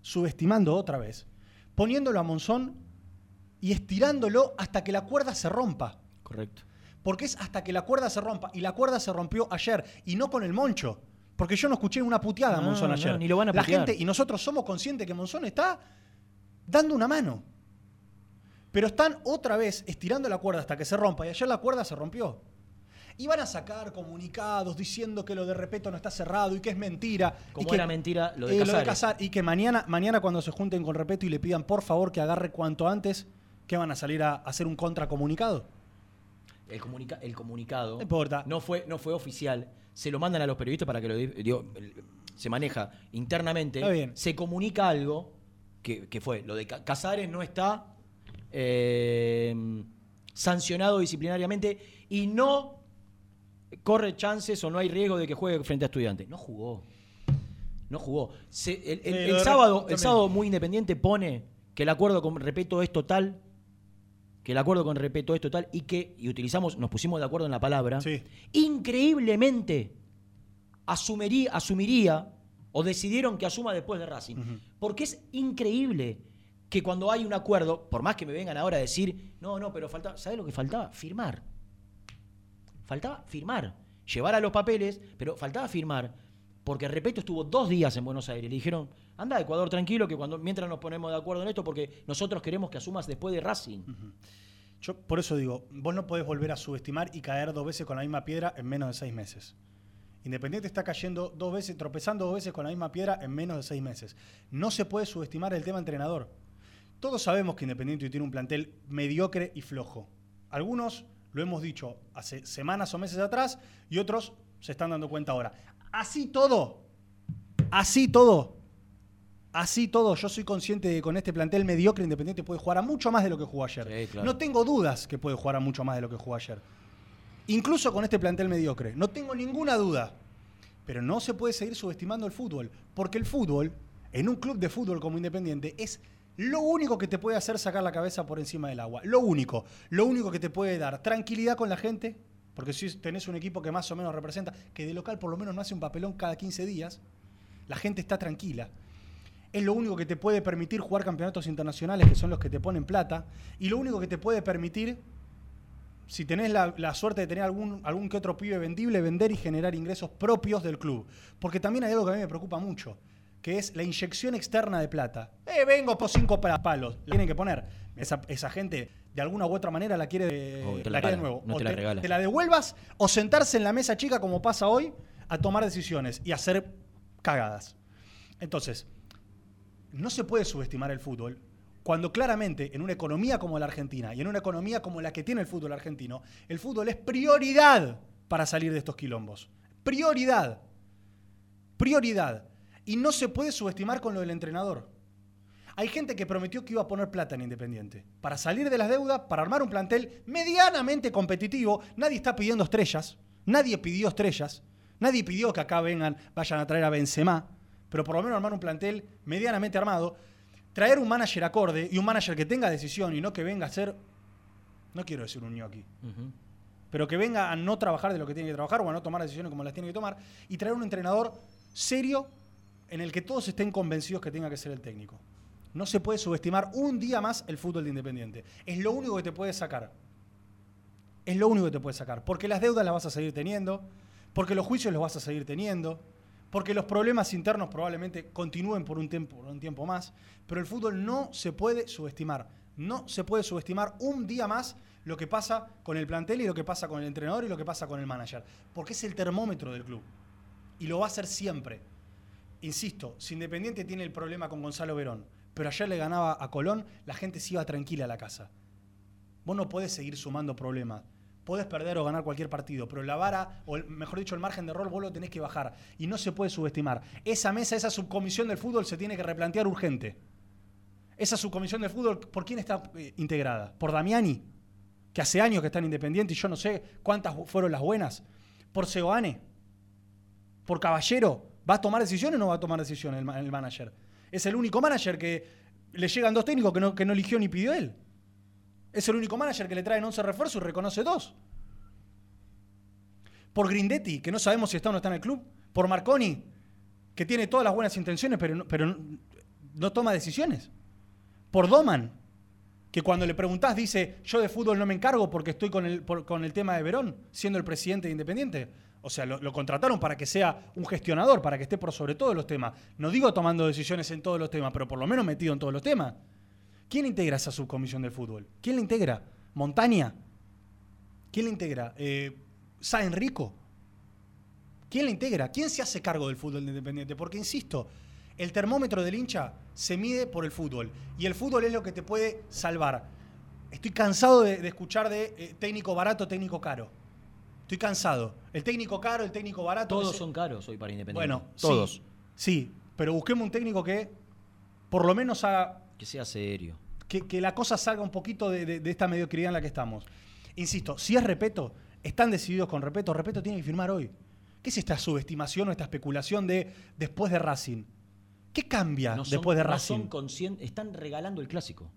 subestimando otra vez, poniéndolo a Monzón y estirándolo hasta que la cuerda se rompa. Correcto. Porque es hasta que la cuerda se rompa. Y la cuerda se rompió ayer. Y no con el Moncho. Porque yo no escuché una puteada a No, Monzón no, ayer. ni lo van a la putear. gente, y nosotros somos conscientes que Monzón está dando una mano. Pero están otra vez estirando la cuerda hasta que se rompa. Y ayer la cuerda se rompió. Y van a sacar comunicados diciendo que lo de Repeto no está cerrado y que es mentira. Como y que, era mentira lo de eh. Casar- y que mañana, mañana cuando se junten con Repeto y le pidan por favor que agarre cuanto antes, que van a salir a hacer un contracomunicado. El, comunica- el comunicado No importa. no fue, no fue oficial. Se lo mandan a los periodistas para que lo digo, se maneja internamente. Está bien. Se comunica algo que, que fue lo de Ca- Casares no está eh, sancionado disciplinariamente y no corre chances o no hay riesgo de que juegue frente a estudiantes. No jugó. No jugó. Se- el, sábado, el sábado muy independiente pone que el acuerdo con Repeto es total. Que el acuerdo con Repeto es total y que, y utilizamos, nos pusimos de acuerdo en la palabra, Sí. increíblemente asumiría, asumiría o decidieron que asuma después de Racing. Porque es increíble que cuando hay un acuerdo, por más que me vengan ahora a decir, no, no, pero faltaba, ¿sabes lo que faltaba? Firmar. Faltaba firmar. llevara los papeles, pero faltaba firmar, porque Repeto estuvo dos días en Buenos Aires. Le dijeron, anda Ecuador tranquilo, que cuando mientras nos ponemos de acuerdo en esto, porque nosotros queremos que asumas después de Racing. Yo por eso digo, vos no podés volver a subestimar y caer dos veces con la misma piedra en menos de seis meses. Independiente está cayendo dos veces, tropezando dos veces con la misma piedra en menos de seis meses. No se puede subestimar el tema entrenador. Todos sabemos que Independiente tiene un plantel mediocre y flojo. Algunos lo hemos dicho hace semanas o meses atrás y otros se están dando cuenta ahora. Así todo, así todo, así todo, yo soy consciente de que con este plantel mediocre Independiente puede jugar a mucho más de lo que jugó ayer. Sí, claro. No tengo dudas que puede jugar a mucho más de lo que jugó ayer. Incluso con este plantel mediocre. No tengo ninguna duda. Pero no se puede seguir subestimando el fútbol. Porque el fútbol, en un club de fútbol como Independiente, es lo único que te puede hacer sacar la cabeza por encima del agua. Lo único. Lo único que te puede dar tranquilidad con la gente. Porque si tenés un equipo que más o menos representa, que de local por lo menos no hace un papelón cada 15 días, la gente está tranquila. Es lo único que te puede permitir jugar campeonatos internacionales, que son los que te ponen plata. Y lo único que te puede permitir si tenés la, la suerte de tener algún, algún que otro pibe vendible, vender y generar ingresos propios del club. Porque también hay algo que a mí me preocupa mucho, que es la inyección externa de plata. Eh, vengo por cinco pa- palos. La tienen que poner. Esa, esa gente, de alguna u otra manera, la quiere, O te la la quiere de nuevo. no o te la regala. te la devuelvas o sentarse en la mesa chica, como pasa hoy, a tomar decisiones y hacer cagadas. Entonces, no se puede subestimar el fútbol cuando claramente en una economía como la Argentina y en una economía como la que tiene el fútbol argentino, el fútbol es prioridad para salir de estos quilombos. Prioridad. Prioridad. Y no se puede subestimar con lo del entrenador. Hay gente que prometió que iba a poner plata en Independiente. Para salir de las deudas, para armar un plantel medianamente competitivo. Nadie está pidiendo estrellas. Nadie pidió estrellas. Nadie pidió que acá vengan, vayan a traer a Benzema. Pero por lo menos armar un plantel medianamente armado. Traer un manager acorde y un manager que tenga decisión y no que venga a ser, no quiero decir un ñoqui, Ujú. pero que venga a no trabajar de lo que tiene que trabajar o a no tomar decisiones como las tiene que tomar y traer un entrenador serio en el que todos estén convencidos que tenga que ser el técnico. No se puede subestimar un día más el fútbol de Independiente. Es lo único que te puede sacar. Es lo único que te puede sacar. Porque las deudas las vas a seguir teniendo, porque los juicios los vas a seguir teniendo, porque los problemas internos probablemente continúen por un tiempo, un tiempo más, pero el fútbol no se puede subestimar. No se puede subestimar un día más lo que pasa con el plantel y lo que pasa con el entrenador y lo que pasa con el manager, porque es el termómetro del club. Y lo va a hacer siempre. Insisto, si Independiente tiene el problema con Gonzalo Verón, pero ayer le ganaba a Colón, la gente se iba tranquila a la casa. Vos no podés seguir sumando problemas. Podés perder o ganar cualquier partido, pero la vara, o mejor dicho, el margen de error, vos lo tenés que bajar. Y no se puede subestimar. Esa mesa, esa subcomisión del fútbol se tiene que replantear urgente. Esa subcomisión del fútbol, ¿por quién está eh, integrada? ¿Por Damiani? Que hace años que están independientes y yo no sé cuántas fueron las buenas. ¿Por Seoane? ¿Por Caballero? ¿Va a tomar decisiones o no va a tomar decisiones el, el manager? Es el único manager que le llegan dos técnicos que no, que no eligió ni pidió él. Es el único manager que le traen 11 refuerzos y reconoce dos. Por Grindetti, que no sabemos si está o no está en el club. Por Marconi, que tiene todas las buenas intenciones, pero no, pero no, toma decisiones. Por Doman, que cuando le preguntás dice, yo de fútbol no me encargo porque estoy con el, con el tema de Verón, siendo el presidente de Independiente. O sea, lo, lo contrataron para que sea un gestionador, para que esté por sobre todos los temas. No digo tomando decisiones en todos los temas, pero por lo menos metido en todos los temas. ¿Quién integra esa subcomisión del fútbol? ¿Quién la integra? ¿Montaña? ¿Quién la integra? Eh, ¿Sa Enrico? ¿Quién la integra? ¿Quién se hace cargo del fútbol de Independiente? Porque, insisto, el termómetro del hincha se mide por el fútbol. Y el fútbol es lo que te puede salvar. Estoy cansado de, de escuchar de eh, técnico barato, técnico caro. Estoy cansado. El técnico caro, el técnico barato. Todos ese- son caros hoy para Independiente. Bueno, todos. Sí, sí, pero busquemos un técnico que por lo menos haga Que sea serio. Que, que la cosa salga un poquito de, de- de esta mediocridad en la que estamos. Insisto, si es Repeto, están decididos con Repeto, Repeto tiene que firmar hoy. ¿Qué es esta subestimación o esta especulación de después de Racing? ¿Qué cambia No son- después de no Racing? son están regalando el clásico.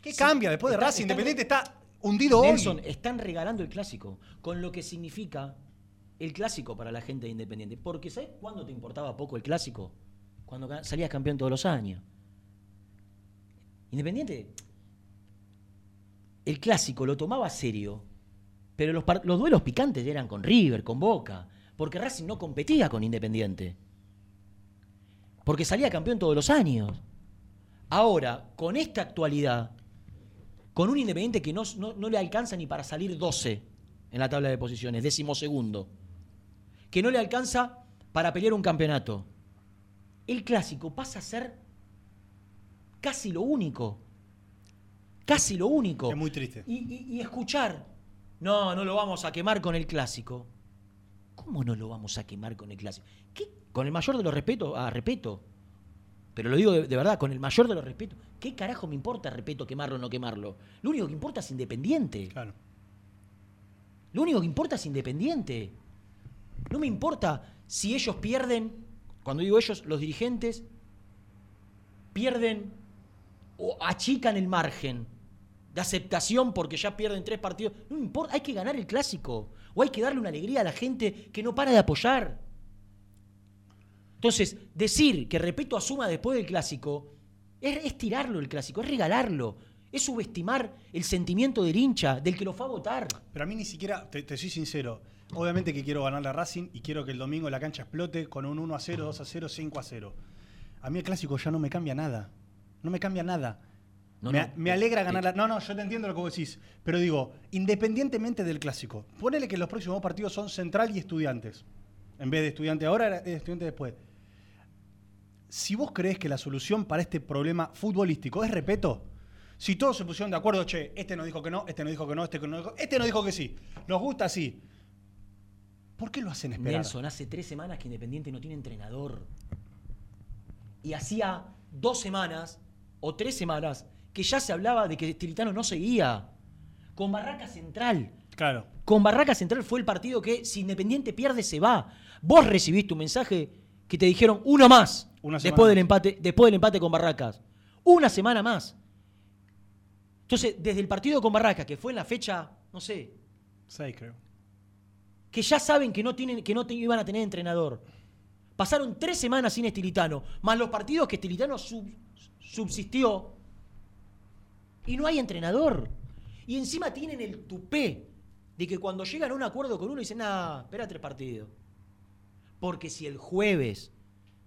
¿Qué Sí, cambia después de Racing? Independiente está hundido Nelson, hoy. están regalando el clásico, con lo que significa el clásico para la gente de Independiente. Porque ¿sabes cuándo te importaba poco el clásico? Cuando salías campeón todos los años. Independiente, el clásico lo tomaba serio Pero los, duelos picantes eran con River, con Boca. Porque Racing no competía con Independiente. Porque salía campeón todos los años. Ahora, con esta actualidad, con un Independiente que no, no- le alcanza ni para salir 12 en la tabla de posiciones, decimosegundo, que no le alcanza para pelear un campeonato, el clásico pasa a ser casi lo único. Casi lo único. Es muy triste. Y, y- y escuchar, no, no lo vamos a quemar con el clásico. ¿Cómo no lo vamos a quemar con el clásico? ¿Qué? Con el mayor de los respetos, ah, respeto. Pero lo digo de, de verdad, con el mayor de los respetos. ¿Qué carajo me importa, respeto, quemarlo o no quemarlo? Lo único que importa es Independiente. Claro. Lo único que importa es Independiente. No me importa si ellos pierden, cuando digo ellos, los dirigentes, pierden o achican el margen de aceptación porque ya pierden tres partidos. No importa, hay que ganar el clásico. O hay que darle una alegría a la gente que no para de apoyar. Entonces, decir que Repeto asuma después del clásico es, es tirarlo el clásico, es regalarlo, es subestimar el sentimiento del hincha, del que lo fue a votar. Pero a mí ni siquiera, te, te soy sincero, obviamente que quiero ganar la Racing y quiero que el domingo la cancha explote con un 1 a 0, 2 a 0, 5 a 0. A mí el clásico ya no me cambia nada. No me cambia nada. No, me, no, me alegra ganar la. No, no, yo te entiendo lo que vos decís. Pero digo, independientemente del clásico, ponele que los próximos partidos son Central y Estudiantes. En vez de Estudiante ahora, era Estudiante después. Si vos creés que la solución para este problema futbolístico es repeto, si todos se pusieron de acuerdo, che, este nos dijo que no, este nos dijo que no, este no dijo, este nos dijo que sí, nos gusta así. ¿Por qué lo hacen esperar? Nelson, hace tres semanas que Independiente no tiene entrenador. Y hacía dos semanas o tres semanas que ya se hablaba de que Tilitano no seguía. Con Barraca Central. Claro. Con Barraca Central fue el partido que si Independiente pierde se va. Vos recibiste un mensaje que te dijeron uno más Una después del empate, después del empate con Barracas. Una semana más. Entonces, desde el partido con Barracas, que fue en la fecha, no sé, Seis, creo. que ya saben que no, tienen, que no te- iban a tener entrenador. Pasaron tres semanas sin Estilitano, más los partidos que Estilitano sub- subsistió. Y no hay entrenador. Y encima tienen el tupé de que cuando llegan a un acuerdo con uno dicen, ah, espera tres partidos. Porque si el jueves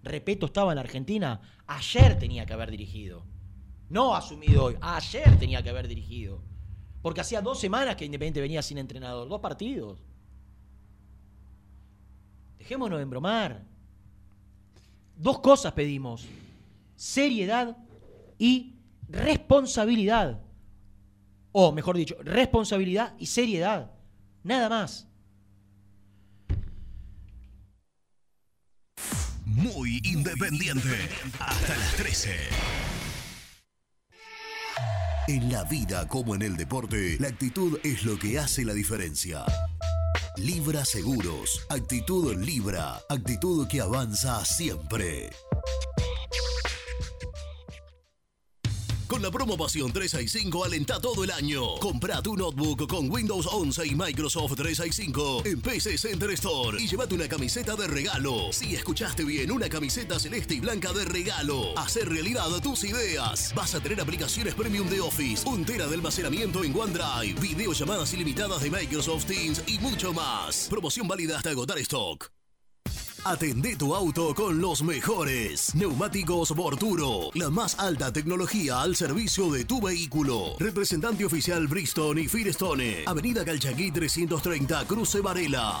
Repeto estaba en Argentina, ayer tenía que haber dirigido. No asumido hoy, ayer tenía que haber dirigido. Porque hacía dos semanas que Independiente venía sin entrenador, dos partidos. Dejémonos de embromar. Dos cosas pedimos. Seriedad y responsabilidad. O, mejor dicho, responsabilidad y seriedad. Nada más. Muy independiente. Hasta las 13. En la vida como en el deporte, la actitud es lo que hace la diferencia. Libra Seguros. Actitud Libra. Actitud que avanza siempre. Con la promo Pasión 365 alenta todo el año. Compra tu notebook con Windows 11 y Microsoft 365 en PC Center Store y llévate una camiseta de regalo. Si escuchaste bien, una camiseta celeste y blanca de regalo. Hacer realidad tus ideas. Vas a tener aplicaciones premium de Office, un tera de almacenamiento en OneDrive, videollamadas ilimitadas de Microsoft Teams y mucho más. Promoción válida hasta agotar stock. Atendé tu auto con los mejores. Neumáticos Borturo. La más alta tecnología al servicio de tu vehículo. Representante oficial Bristol y Firestone. Avenida Calchaquí 330, Cruce Varela.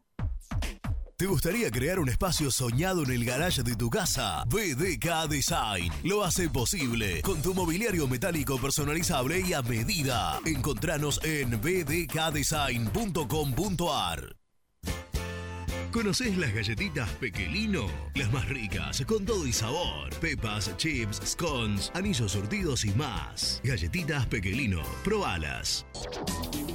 ¿Te gustaría crear un espacio soñado en el garage de tu casa? BDK Design lo hace posible con tu mobiliario metálico personalizable y a medida. Encontranos en bdkdesign.com.ar. ¿Conocés las galletitas Pequelino? Las más ricas, con todo y sabor. Pepas, chips, scones, anillos surtidos y más. Galletitas Pequelino, probalas.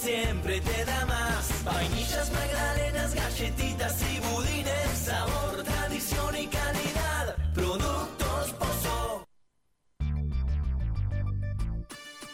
Siempre te da más. Vainillas, magdalenas, galletitas y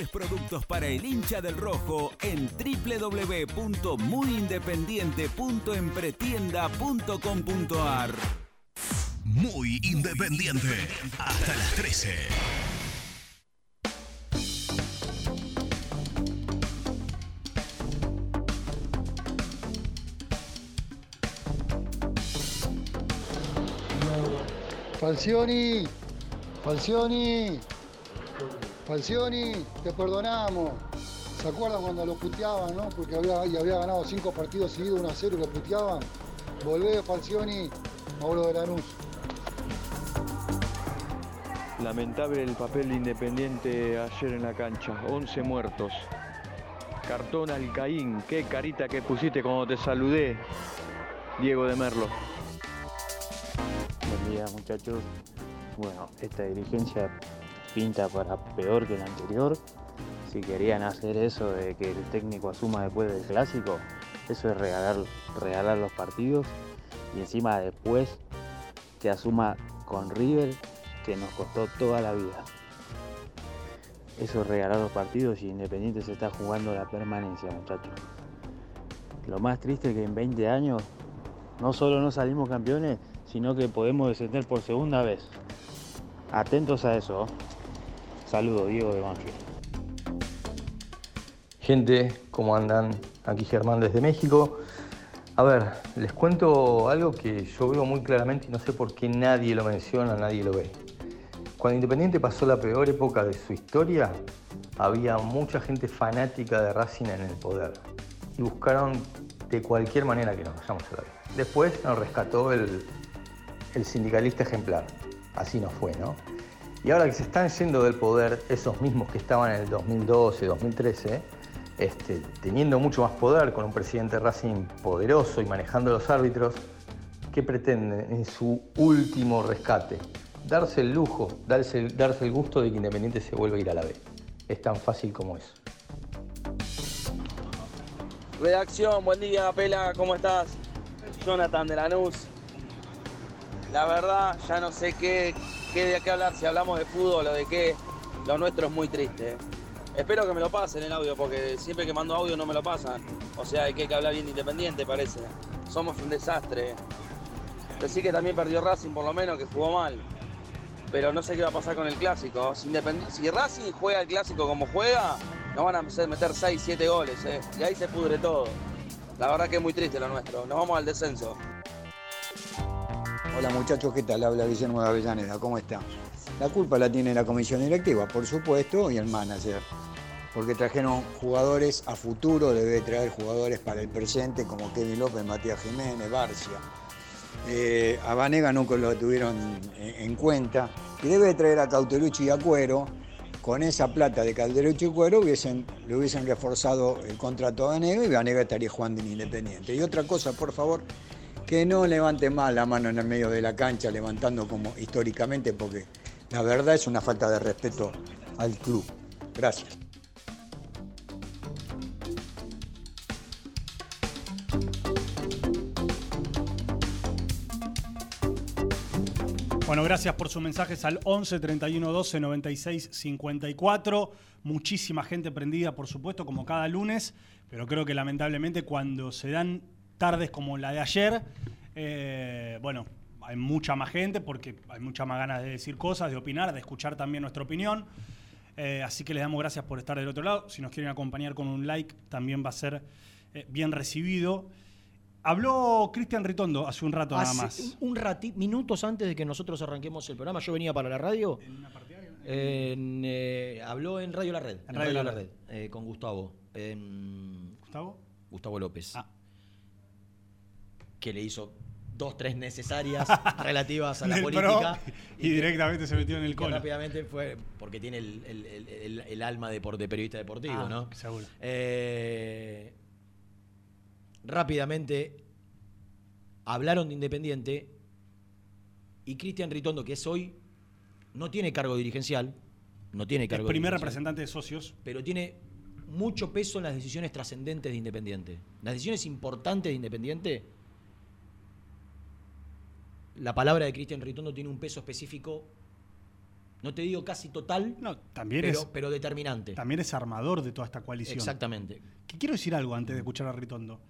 mejores productos para el hincha del rojo en www.muyindependiente.empretienda.com.ar. Muy independiente. Hasta las 13. Falcioni, Falcioni, Falcioni, te perdonamos. ¿Se acuerdan cuando lo puteaban, no? Porque había, y había ganado cinco partidos seguidos, 1 a 0 y lo puteaban. Volvé, Falcioni, Mauro de Lanús. Lamentable el papel de Independiente ayer en la cancha. 11 muertos. Cartón al Caín. Qué carita que pusiste cuando te saludé, Diego de Merlo. Buen día muchachos. Bueno, esta dirigencia pinta para peor que la anterior. Si querían hacer eso de que el técnico asuma después del clásico, eso es regalar, regalar los partidos y encima después que asuma con River que nos costó toda la vida. Eso es regalar los partidos y Independiente se está jugando la permanencia, muchachos. Lo más triste es que en 20 años no solo no salimos campeones, sino que podemos descender por segunda vez. Atentos a eso. Saludos, Diego de Banfield. Gente, ¿cómo andan? Aquí Germán desde México. A ver, les cuento algo que yo veo muy claramente y no sé por qué nadie lo menciona, nadie lo ve. Cuando Independiente pasó la peor época de su historia, había mucha gente fanática de Racing en el poder y buscaron de cualquier manera que nos vayamos a la vida. Después nos rescató el, el sindicalista ejemplar. Así no fue, ¿no? Y ahora que se están yendo del poder, esos mismos que estaban en el 2012, 2013, este, teniendo mucho más poder, con un presidente Racing poderoso y manejando los árbitros, ¿qué pretenden en su último rescate? Darse el lujo, darse, el gusto de que Independiente se vuelva a ir a la B. Es tan fácil como eso. Redacción, buen día, Pela, ¿cómo estás? Jonathan de Lanús. La verdad, ya no sé qué, qué de qué hablar, si hablamos de fútbol o de qué. Lo nuestro es muy triste. Espero que me lo pasen el audio, porque siempre que mando audio no me lo pasan. O sea, hay que hablar bien de Independiente, parece. Somos un desastre. Decir que también perdió Racing, por lo menos, que jugó mal. Pero no sé qué va a pasar con el clásico. Si, si Racing juega el clásico como juega, nos van a meter 6, 7 goles. ¿eh? Y ahí se pudre todo. La verdad que es muy triste lo nuestro. Nos vamos al descenso. Hola muchachos, ¿qué tal? Habla Guillermo de Avellaneda, ¿cómo está? La culpa la tiene la comisión directiva, por supuesto, y el manager. Porque trajeron jugadores a futuro, debe traer jugadores para el presente, como Kevin López, Matías Jiménez, Barcia. Eh, a Vanega nunca lo tuvieron en, en cuenta. Y debe traer a Cautelucci y a Cuero. Con esa plata de Calderucci y Cuero hubiesen, le hubiesen reforzado el contrato a Vanega y Vanega estaría jugando en Independiente. Y otra cosa, por favor, que no levante más la mano en el medio de la cancha, levantando como históricamente, porque la verdad es una falta de respeto al club. Gracias. Bueno, gracias por sus mensajes al 11 31 12 96 54. Muchísima gente prendida, por supuesto, como cada lunes, pero creo que lamentablemente cuando se dan tardes como la de ayer, eh, bueno, hay mucha más gente porque hay mucha más ganas de decir cosas, de opinar, de escuchar también nuestra opinión. Eh, así que les damos gracias por estar del otro lado. Si nos quieren acompañar con un like, también va a ser eh, bien recibido. Habló Cristian Ritondo hace un rato nada más. Un ratito, minutos antes de que nosotros arranquemos el programa, yo venía para la radio. En, eh, habló en Radio La Red. En Radio, La Red, con Gustavo. ¿Gustavo? Gustavo López. Que le hizo dos, tres necesarias relativas a la política. y directamente se metió en el colo. Rápidamente fue porque tiene el, el- el- el- el alma de, de periodista deportivo, Ah, ¿no? seguro. Eh, rápidamente hablaron de Independiente y Cristian Ritondo, que es hoy, no tiene cargo dirigencial, no tiene cargo primer dirigencial, representante de socios. pero tiene mucho peso en las decisiones trascendentes de Independiente. Las decisiones importantes de Independiente, la palabra de Cristian Ritondo tiene un peso específico, no te digo casi total, También pero, es, pero determinante. también es armador de toda esta coalición. Exactamente. Que quiero decir algo antes de escuchar a Ritondo.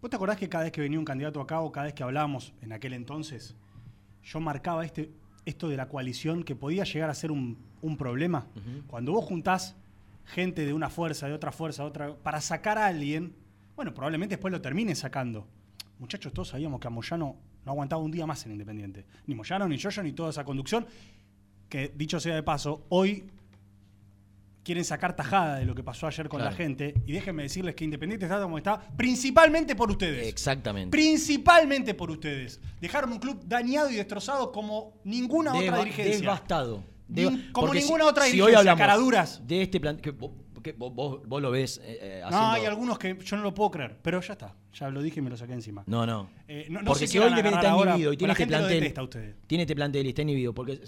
¿Vos te acordás que cada vez que venía un candidato acá o cada vez que hablábamos en aquel entonces, yo marcaba este, esto de la coalición que podía llegar a ser un, un problema? Cuando vos juntás gente de una fuerza, de otra fuerza, de otra, para sacar a alguien, bueno, probablemente después lo termine sacando. Muchachos, todos sabíamos que a Moyano no aguantaba un día más en Independiente. Ni Moyano, ni Yoyo, ni toda esa conducción. Que dicho sea de paso, hoy quieren sacar tajada de lo que pasó ayer con Claro. la gente. Y déjenme decirles que Independiente está como está, principalmente por ustedes. Exactamente. Principalmente por ustedes. Dejaron un club dañado y destrozado como ninguna otra dirigencia. Devastado. Deva- como ninguna si- otra si hoy dirigencia, hablamos caraduras. De este plan. que que vos- vos- vos lo ves eh, eh, No, hay algunos que yo no lo puedo creer, pero ya está. Ya lo dije y me lo saqué encima. No, no. Eh, no- no porque si hoy agarrar está inhibido y tiene este plantel. Tiene este plantel y está inhibido porque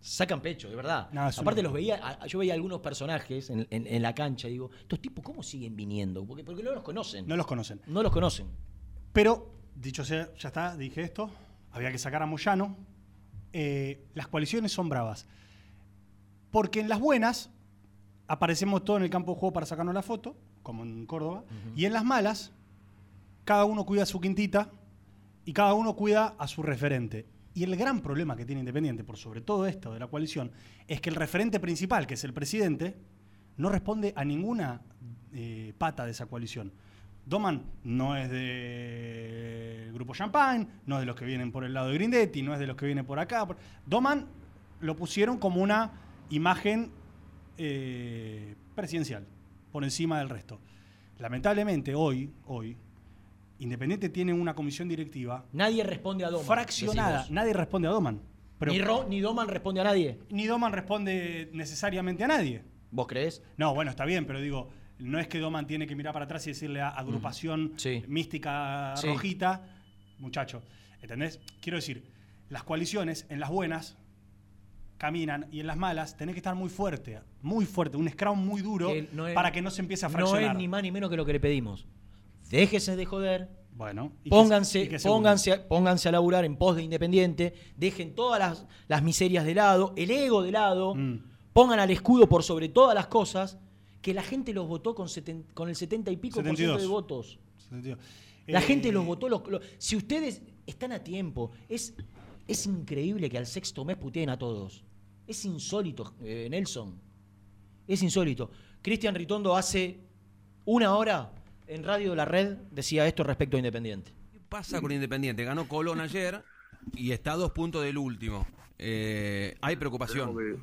sacan pecho, de verdad. No, Aparte los veía, yo veía algunos personajes en, en- en la cancha y digo, estos tipos cómo siguen viniendo? Porque, porque no los conocen. No los conocen. No los conocen. Pero, dicho sea, ya está, dije esto, había que sacar a Moyano. Eh, las coaliciones son bravas. Porque en las buenas aparecemos todos en el campo de juego para sacarnos la foto, como en Córdoba, y en las malas, cada uno cuida su quintita y cada uno cuida a su referente. Y el gran problema que tiene Independiente, por sobre todo esto de la coalición, es que el referente principal, que es el presidente, no responde a ninguna eh, pata de esa coalición. Doman no es del grupo Champagne, no es de los que vienen por el lado de Grindetti, no es de los que vienen por acá. Doman lo pusieron como una imagen eh, presidencial, por encima del resto. Lamentablemente, hoy, hoy, Independiente tiene una comisión directiva Nadie responde a Doman. fraccionada. decimos. Nadie responde a Doman. Pero ni, Ro- ni Doman responde a nadie. ni Doman responde necesariamente a nadie. ¿Vos crees? No, bueno, está bien, pero digo, no es que Doman tiene que mirar para atrás y decirle a agrupación Sí. mística Sí. rojita, muchacho, ¿entendés? Quiero decir, las coaliciones en las buenas caminan y en las malas tenés que estar muy fuerte, muy fuerte, un scrum muy duro no es- para que no se empiece a No fraccionar. es ni más ni menos que lo que le pedimos. Déjese de joder. Bueno, y que- Pónganse, y que se pónganse, pónganse a laburar en pos de Independiente, dejen todas las, las miserias de lado, el ego de lado, Mm. pongan al escudo por sobre todas las cosas, que la gente los votó con, seten- con el 70 y pico por ciento 72. de votos. La Eh, gente los votó. los- los- si ustedes están a tiempo, es, es increíble que al sexto mes puteen a todos. Es insólito, eh, Nelson. Es insólito. Cristian Ritondo hace una hora en Radio La Red decía esto respecto a Independiente. pasa con Independiente? Ganó Colón ayer y está a dos puntos del último. Eh, hay preocupación. Que-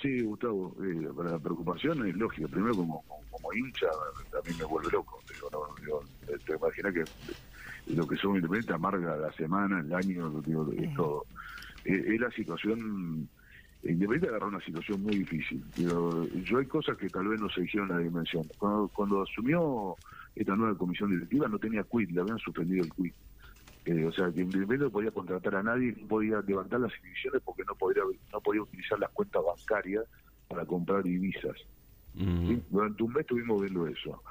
sí, Gustavo, eh, la preocupación es lógica. Primero, como, como, como hincha, a mí me vuelve loco. Digo, no, digo, te imaginas que lo que son independientes amarga la semana, el año, digo, es todo. Es la situación. Independiente agarró una situación muy difícil. Digo, yo hay cosas que tal vez no se hicieron la dimensión. Cuando, cuando asumió esta nueva comisión directiva no tenía quit, le habían suspendido el quit. Eh, o sea, que Independiente no podía contratar a nadie, no podía levantar las divisiones porque no podía, no podía utilizar las cuentas bancarias para comprar divisas. ¿sí? Durante un mes estuvimos viendo eso.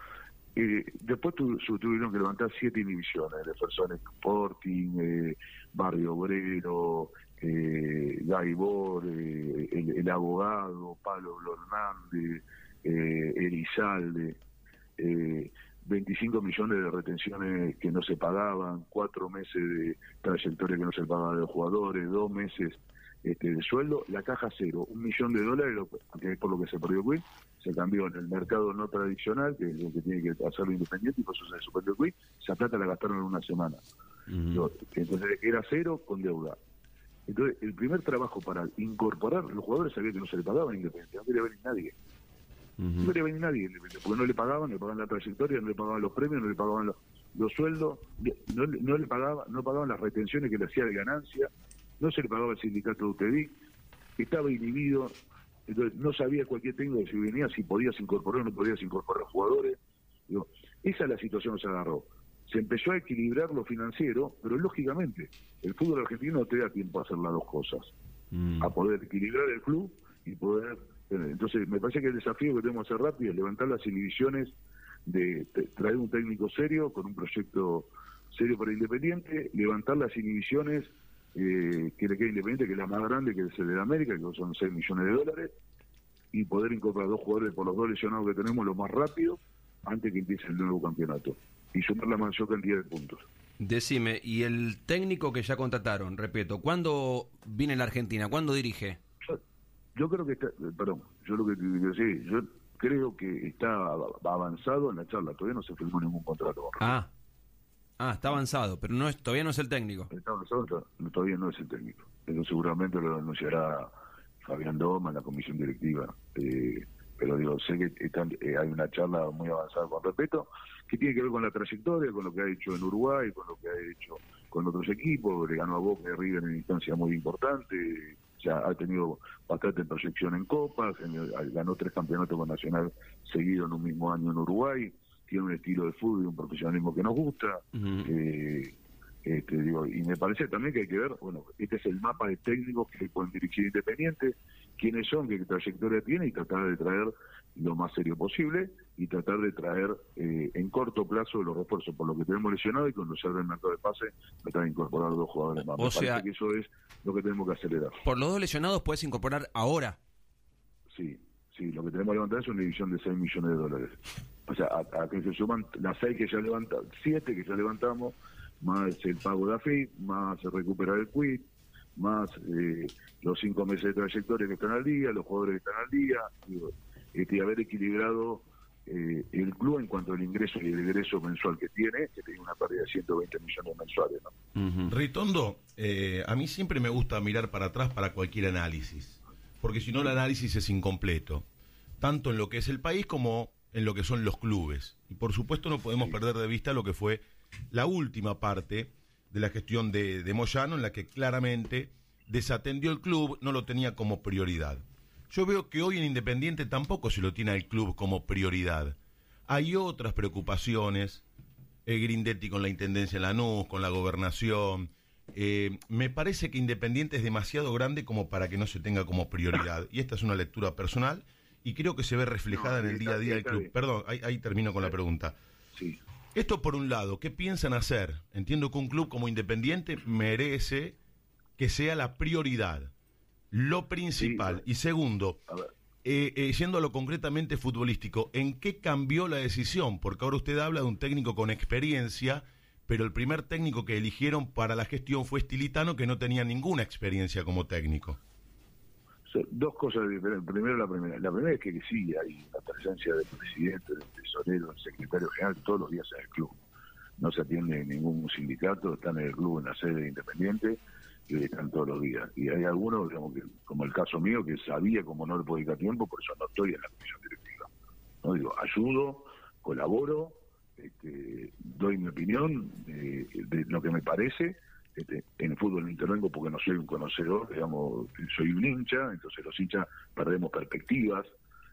eh, después tu- su- tuvieron que levantar siete divisiones, Defensores Sporting, eh, Barrio Obrero, eh, Gaibor, eh, el, el abogado, Pablo Hernández, eh, Elizalde, eh, 25 millones de retenciones que no se pagaban, cuatro meses de trayectoria que no se pagaba de los jugadores, dos meses este, de sueldo, la caja cero, un millón de dólares, lo que- es por lo que se perdió Queen, se cambió en el mercado no tradicional, que es el que tiene que hacerlo independiente, y por eso se suspendió Queen, esa plata la gastaron en una semana. Entonces era cero con deuda. Entonces, el primer trabajo para incorporar, los jugadores sabían que no se le pagaba en Independiente, no quería venir nadie. No quería venir nadie, Independiente, porque no le pagaban, no le pagaban la trayectoria, no le pagaban los premios, no le pagaban los, los sueldos, no, le- no le pagaban, no pagaban las retenciones que le hacía de ganancia, no se le pagaba el sindicato de UTEDIC, estaba inhibido, entonces no sabía cualquier técnico si venía, si podías incorporar o no podías incorporar jugadores. Digo, esa es la situación que se agarró. Se empezó a equilibrar lo financiero, pero lógicamente el fútbol argentino no te da tiempo a hacer las dos cosas. A poder equilibrar el club y poder... Entonces, me parece que el desafío que tenemos que hacer rápido es levantar las inhibiciones de traer un técnico serio con un proyecto serio para Independiente, levantar las inhibiciones eh, que le queda Independiente, que es la más grande, que es el de América, que son 6 millones de dólares, y poder incorporar dos jugadores por los dos lesionados que tenemos lo más rápido antes que empiece el nuevo campeonato y sumar la mayor cantidad de puntos. Decime, ¿y el técnico que ya contrataron, repito, cuándo viene la Argentina? ¿Cuándo dirige? Yo creo que está, eh, perdón, yo lo que quiero decir, yo creo que está av- avanzado en la charla, todavía no se firmó ningún contrato con Ah, ah, está avanzado, pero no es, todavía no es el técnico. Está avanzado, to- todavía no es el técnico. Eso seguramente lo anunciará Fabián Doma en la comisión directiva. Eh, pero digo, sé que están- eh, hay una charla muy avanzada con respeto, que tiene que ver con la trayectoria, con lo que ha hecho en Uruguay, con lo que ha hecho con otros equipos, le ganó a Boca y River en instancia muy importante, ya ha tenido bastante proyección en copas, en- ganó tres campeonatos con Nacional seguido en un mismo año en Uruguay, tiene un estilo de fútbol y un profesionalismo que nos gusta. eh, este, digo, y me parece también que hay que ver, bueno, este es el mapa de técnicos que pueden dirigir Independiente, quiénes son, qué trayectoria tiene y tratar de traer lo más serio posible y tratar de traer eh, en corto plazo los refuerzos por lo que tenemos lesionado y cuando se abre el mercado de pase tratar de incorporar dos jugadores más. O Me sea- parece que eso es lo que tenemos que acelerar. Por los dos lesionados puedes incorporar ahora. Sí, sí, lo que tenemos que levantar es una división de 6 millones de dólares. O sea, a, a que se suman las 6 que ya levantamos, 7 que ya levantamos, más el pago de AFI, más recuperar el quit, más eh, los 5 meses de trayectoria que están al día, los jugadores que están al día, digo, este, y haber equilibrado eh, el club en cuanto al ingreso y el egreso mensual que tiene, que tiene una pérdida de 120 millones mensuales. ¿no? Ritondo, eh, a mí siempre me gusta mirar para atrás para cualquier análisis, porque si no el análisis es incompleto, tanto en lo que es el país como en lo que son los clubes. Y por supuesto no podemos perder de vista lo que fue la última parte de la gestión de, de Moyano, en la que claramente desatendió el club, no lo tenía como prioridad. Yo veo que hoy en Independiente tampoco se lo tiene al club como prioridad. Hay otras preocupaciones, el Grindetti con la Intendencia de Lanús, con la gobernación. Eh, me parece que Independiente es demasiado grande como para que no se tenga como prioridad. Y esta es una lectura personal y creo que se ve reflejada en el día a día del club. bien. Perdón, ahí, ahí termino con la pregunta. Sí. Esto por un lado, ¿qué piensan hacer? Entiendo que un club como Independiente merece que sea la prioridad, lo principal. y segundo, eh, eh, yendo a lo concretamente futbolístico, ¿en qué cambió la decisión? Porque ahora usted habla de un técnico con experiencia, pero el primer técnico que eligieron para la gestión fue Stilitano, que no tenía ninguna experiencia como técnico. Dos cosas diferentes. Primero, la primera. La primera es que sí hay la presencia del presidente, del tesorero, del secretario general todos los días en el club. No se atiende en ningún sindicato, están en el club en la sede independiente y están todos los días. Y hay algunos, digamos, que, como el caso mío, que sabía cómo no le puedo dedicar tiempo, por eso no estoy en la comisión directiva. No digo, ayudo, colaboro, este, doy mi opinión eh, de lo que me parece. Este, en el fútbol intervengo porque no soy un conocedor, digamos, soy un hincha, entonces los hinchas perdemos perspectivas.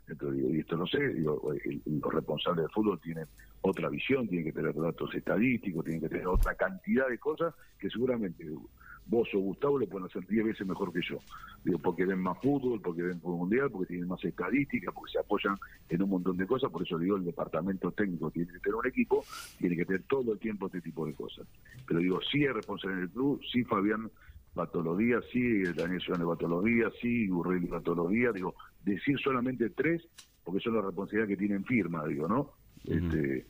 Entonces, y esto no sé, digo, los responsables del fútbol tienen otra visión, tienen que tener datos estadísticos, tienen que tener otra cantidad de cosas que seguramente vos o Gustavo lo pueden hacer 10 veces mejor que yo. Digo, porque ven más fútbol, porque ven fútbol mundial, porque tienen más estadísticas, porque se apoyan en un montón de cosas. Por eso digo, el departamento técnico tiene que tener un equipo, tiene que tener todo el tiempo este tipo de cosas. Pero digo, sí es responsable del club, sí Fabián va todos los días, sí Daniel Ciudadanos va todos los días, sí Gurrelli va todos los días. Digo, decir solamente tres, porque son la responsabilidad que tienen firma, digo, ¿no? este,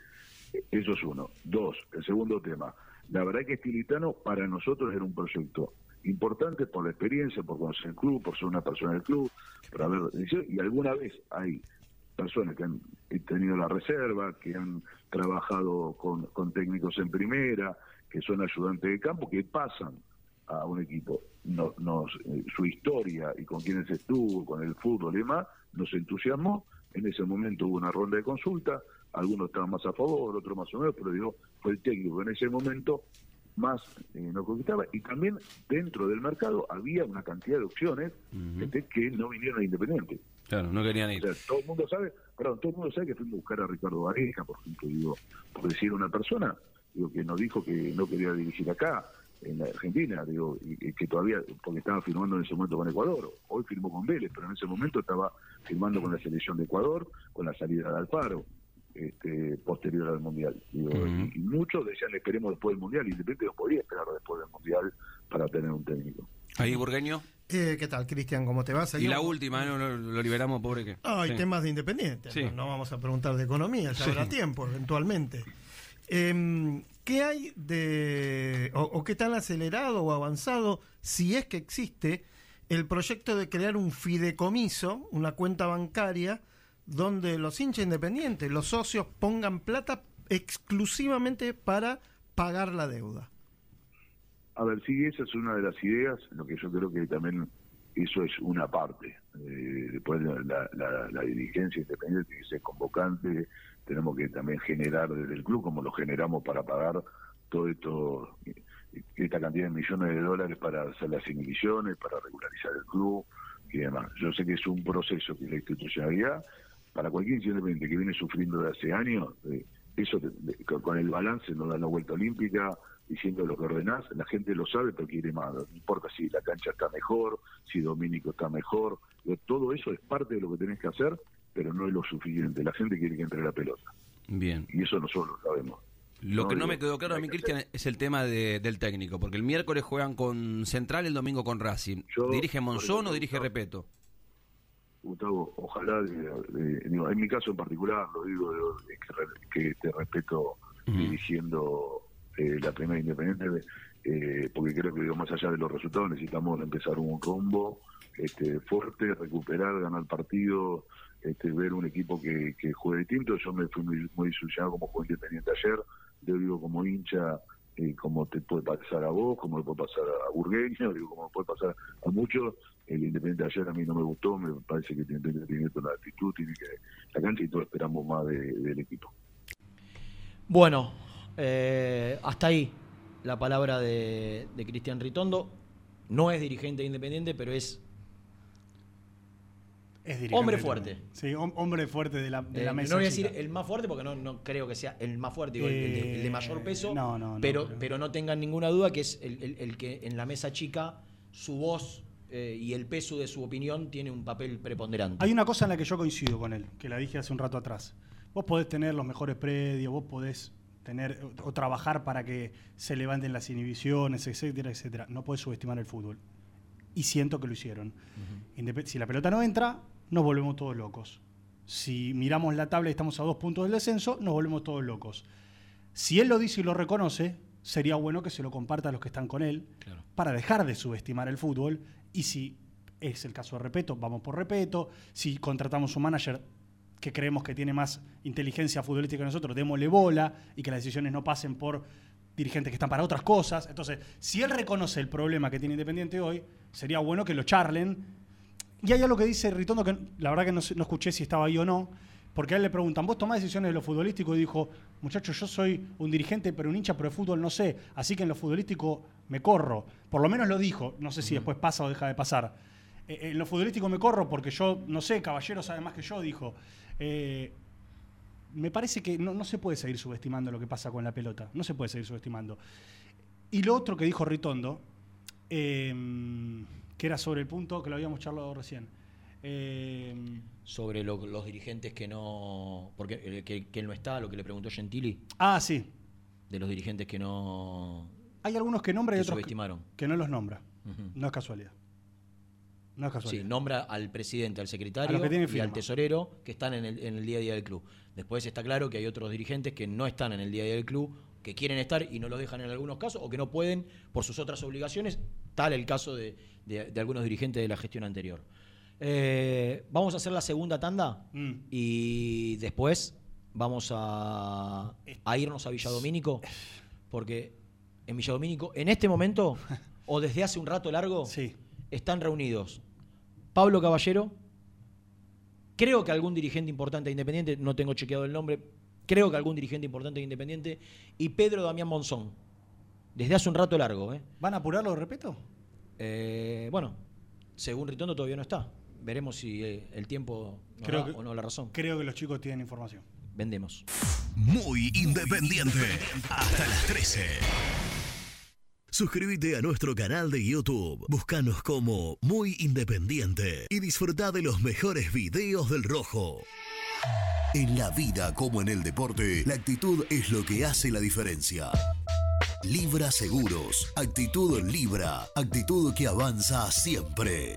eso es uno. Dos, el segundo tema. La verdad que Estilitano para nosotros era un proyecto importante por la experiencia, por conocer el club, por ser una persona del club, por haber y alguna vez hay personas que han tenido la reserva, que han trabajado con, técnicos en primera, que son ayudantes de campo, que pasan a un equipo. No, su historia y con quienes estuvo, con el fútbol y demás, nos entusiasmó. En ese momento hubo una ronda de consulta, algunos estaban más a favor, otros más o menos, pero digo, fue el técnico en ese momento más eh, nos conquistaba y también dentro del mercado había una cantidad de opciones este, que no vinieron a Independiente. Claro, no querían ir. O sea, todo el mundo sabe, perdón, todo el mundo sabe que fuimos a buscar a Ricardo Vareja, por ejemplo, digo, por decir una persona, digo, que nos dijo que no quería dirigir acá, en la Argentina, digo, y, y que todavía, porque estaba firmando en ese momento con Ecuador, hoy firmó con Vélez, pero en ese momento estaba firmando con la selección de Ecuador, con la salida de Alfaro, este, posterior al Mundial. Digo, y, y muchos decían, esperemos después del Mundial, y Independiente no podía esperar después del Mundial para tener un técnico. Ahí, Burgueño. Eh, ¿Qué tal, Cristian? ¿Cómo te vas? Y la última, ¿no? lo, lo liberamos, pobre que. Ah, hay Sí. temas de Independiente. Sí. No, no vamos a preguntar de economía, ya Sí. habrá tiempo, eventualmente. Em, ¿Qué hay de. O, o qué tan acelerado o avanzado, si es que existe, el proyecto de crear un fideicomiso, una cuenta bancaria, donde los hinchas independientes, los socios, pongan plata exclusivamente para pagar la deuda? A ver, sí, esa es una de las ideas, lo que yo creo que también eso es una parte. Eh, después la, la, la- dirigencia independiente tiene que ser convocante, tenemos que también generar desde el club, como lo generamos para pagar todo esto, esta cantidad de millones de dólares para hacer las inhibiciones, para regularizar el club y demás. Yo sé que es un proceso que la institucionalidad, para cualquier independiente que viene sufriendo de hace años, eh, eso te- con el balance no da la vuelta olímpica, diciendo lo que ordenás, la gente lo sabe pero quiere más, no importa si la cancha está mejor, si Domínico está mejor, Digo, todo eso es parte de lo que tenés que hacer, pero no es lo suficiente, la gente quiere que entre la pelota, Bien. y eso nosotros lo sabemos. Lo que no digo, me quedó claro a mí, Cristian, es el tema de- del técnico, porque el miércoles juegan con Central, el domingo con Racing. Yo- ¿Dirige Monzón o dirige Repeto? Gustavo, ojalá, digo, en mi caso en particular, lo digo que, te respeto dirigiendo eh, la primera independiente, eh, porque creo que digo, más allá de los resultados necesitamos empezar un rumbo este, fuerte, recuperar, ganar partido, este, ver un equipo que, que juegue distinto. Yo me fui muy, muy como juego independiente ayer, yo digo como hincha, eh, como te puede pasar a vos, como le puede pasar a Burgueño, digo, como puede pasar a muchos. El Independiente ayer a mí no me gustó, me parece que el Independiente tiene toda la actitud, tiene que la cancha y todos esperamos más de- del equipo. Bueno, eh, hasta ahí la palabra de, de Cristian Ritondo. No es dirigente independiente, pero es Es dirigente hombre de fuerte. Sí, hom- hombre fuerte de la, de Eh, la mesa. no voy a chica. decir el más fuerte porque no, no creo que sea el más fuerte, digo, el, el de, el de mayor Eh, peso. no, no, no, pero, pero- pero no tengan ninguna duda que es el, el- el que en la mesa chica su voz eh, y el peso de su opinión tiene un papel preponderante. Hay una cosa en la que yo coincido con él, que la dije hace un rato atrás. Vos podés tener los mejores predios, vos podés tener o trabajar para que se levanten las inhibiciones, etcétera, etcétera. No podés subestimar el fútbol. Y siento que lo hicieron. Si la pelota no entra, nos volvemos todos locos. Si miramos la tabla y estamos a dos puntos del descenso, nos volvemos todos locos. Si él lo dice y lo reconoce, sería bueno que se lo comparta a los que están con él para dejar de subestimar el fútbol. Y si es el caso de Repeto, vamos por Repeto. Si contratamos un manager que creemos que tiene más inteligencia futbolística que nosotros, démosle bola y que las decisiones no pasen por dirigentes que están para otras cosas. Entonces, si él reconoce el problema que tiene Independiente hoy, sería bueno que lo charlen. Y hay algo que dice Ritondo que la verdad que no, no escuché si estaba ahí o no, porque a él le preguntan, ¿vos tomás decisiones de lo futbolístico? Y dijo, muchachos, yo soy un dirigente, pero un hincha, pero de fútbol no sé, así que en lo futbolístico me corro. Por lo menos lo dijo, no sé si después pasa o deja de pasar. Eh, en lo futbolístico me corro porque yo, no sé, Caballero sabe más que yo, dijo. Eh, me parece que no, no se puede seguir subestimando lo que pasa con la pelota. No se puede seguir subestimando. Y lo otro que dijo Ritondo Eh, que era sobre el punto que lo habíamos charlado recién. Eh, Sobre lo- los dirigentes que no. Porque eh, que, que él no está, lo que le preguntó Gentili. ah, sí. De los dirigentes que no. Hay algunos que nombra y que otros que, subestimaron. que no los nombra. No es casualidad. No es casualidad. Sí, nombra al presidente, al secretario y al tesorero que están en el, en el día a día del club. Después está claro que hay otros dirigentes que no están en el día a día del club, que quieren estar y no los dejan en algunos casos, o que no pueden por sus otras obligaciones, tal el caso de, de- de algunos dirigentes de la gestión anterior. Eh, vamos a hacer la segunda tanda Mm. y después vamos a, a irnos a Villadomínico, porque en Villadomínico, en este momento, o desde hace un rato largo, están reunidos Pablo Caballero, creo que algún dirigente importante de Independiente, no tengo chequeado el nombre, creo que algún dirigente importante de Independiente, y Pedro Damián Monzón, desde hace un rato largo. ¿eh? ¿Van a apurarlo de respeto? Eh, bueno, según Ritondo todavía no está. Veremos si eh, el tiempo nos Creo da que- o no la razón. Creo que los chicos tienen información. Vendemos. Muy independiente. Hasta las 13. Suscríbete a nuestro canal de YouTube. Búscanos como Muy Independiente y disfruta de los mejores videos del Rojo. En la vida como en el deporte, la actitud es lo que hace la diferencia. Libra Seguros. Actitud Libra. Actitud que avanza siempre.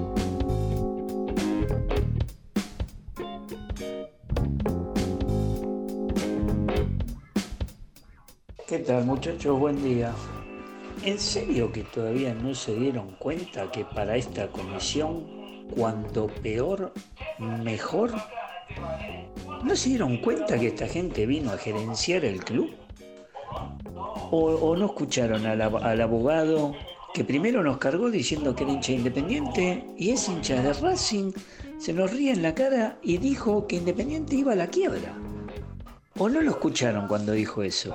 ¿Qué tal muchachos? Buen día. ¿En serio que todavía no se dieron cuenta que para esta comisión, cuanto peor, mejor? ¿No se dieron cuenta que esta gente vino a gerenciar el club? ¿O, no escucharon al, al abogado que primero nos cargó diciendo que era hincha independiente y es hincha de Racing? Se nos ríe en la cara y dijo que Independiente iba a la quiebra. ¿O no lo escucharon cuando dijo eso?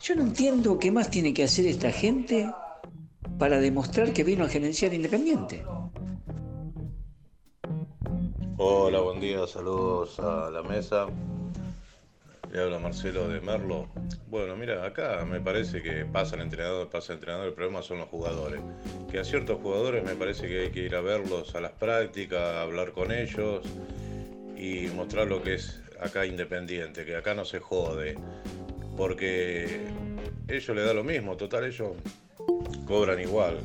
Yo no entiendo qué más tiene que hacer esta gente para demostrar que vino a gerenciar Independiente. Hola, buen día, saludos a la mesa. Le habla Marcelo de Merlo. Bueno, mira, acá me parece que pasa el entrenador, pasa el entrenador, el problema son los jugadores. Que a ciertos jugadores me parece que hay que ir a verlos a las prácticas, hablar con ellos y mostrar lo que es acá Independiente, que acá no se jode. Porque ellos le da lo mismo, total, ellos cobran igual.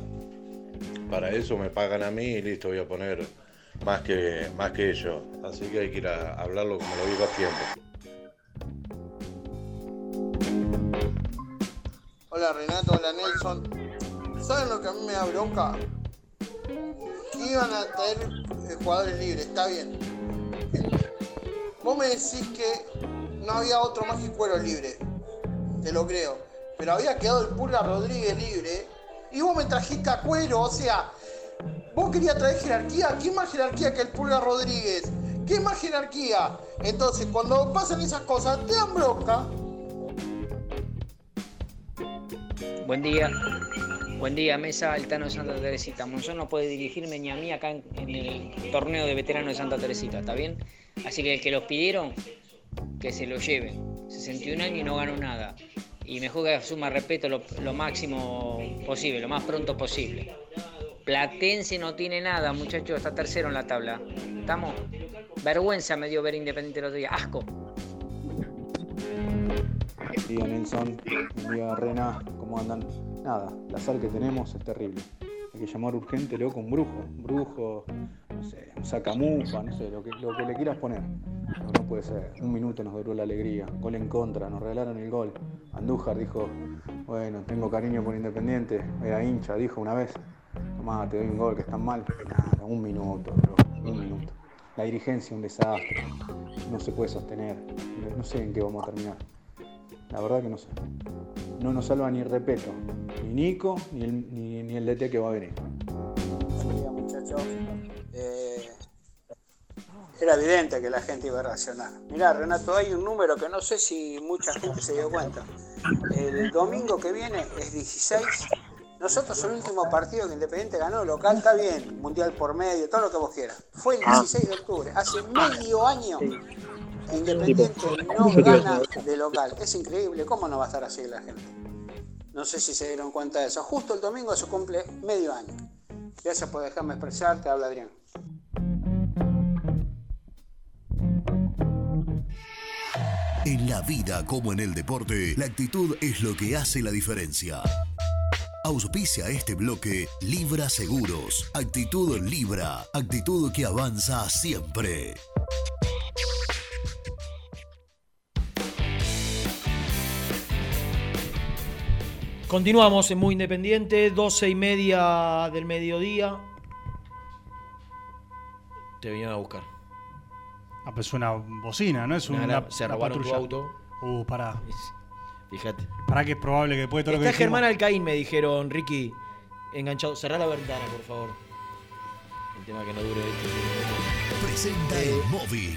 Para eso me pagan a mí y listo, voy a poner más que, más que ellos. Así que hay que ir a hablarlo como lo digo a tiempo. Hola Renato, hola Nelson. ¿Saben lo que a mí me da bronca? Iban a traer eh, jugadores libres, está bien. Vos me decís que no había otro más que Cuero libre. Te lo creo. Pero había quedado el Pulga Rodríguez libre. Y vos me trajiste a Cuero, o sea, vos querías traer jerarquía. ¿Qué más jerarquía que el Pulga Rodríguez? ¿Qué más jerarquía? Entonces, cuando pasan esas cosas, te dan bronca. Buen día. Buen día, mesa Altano Santa Teresita. Monzón no puede dirigirme ni a mí acá en, en el torneo de veteranos de Santa Teresita, ¿está bien? Así que el que los pidieron, que se lo lleven. 61 años y no ganó nada. Y mejor que asuma respeto lo, lo máximo posible, lo más pronto posible. Platense no tiene nada, muchachos, está tercero en la tabla. ¿Estamos? Vergüenza me dio ver Independiente el otro día. Asco. Buen día Nelson, buen día Rena, ¿cómo andan? Nada, la sal que tenemos es terrible. Hay que llamar urgente, loco, un brujo. Un brujo, no sé, un sacamufa, no sé, lo que, lo que le quieras poner. No, no puede ser. Un minuto nos duró la alegría. Gol en contra, nos regalaron el gol. Andújar dijo, bueno, tengo cariño por Independiente. Era hincha, dijo una vez. Tomá, te doy un gol que están mal. Nada, un minuto, bro, un minuto. La dirigencia un desastre. No se puede sostener. No sé en qué vamos a terminar. La verdad que no sé. No nos salva ni Repeto, ni Nico, ni el, ni, ni el DT que va a venir. Día, muchachos. Eh, era evidente que la gente iba a reaccionar. Mirá, Renato, hay un número que no sé si mucha gente se dio cuenta. El domingo que viene es 16. Nosotros el último partido que Independiente ganó local, está bien, mundial por medio, todo lo que vos quieras. Fue el 16 de octubre, hace medio año Independiente no gana de local. Es increíble, ¿cómo no va a estar así la gente? No sé si se dieron cuenta de eso. Justo el domingo se cumple medio año. Gracias por dejarme expresar, te habla Adrián. En la vida como en el deporte, la actitud es lo que hace la diferencia. Auspicia este bloque Libra Seguros. Actitud Libra. Actitud que avanza siempre. Continuamos en Muy Independiente, 12 y media del mediodía. Te vinieron a buscar. Ah, pues es una bocina, ¿no? Es Una una, se una robaron tu auto. Uh, pará. Fíjate. Pará que es probable que después de todo lo que Está dijimos- Germán Alcaín, me dijeron, Ricky, enganchado. Cerrá la ventana, por favor. El tema que no dure esto. Presenta el móvil.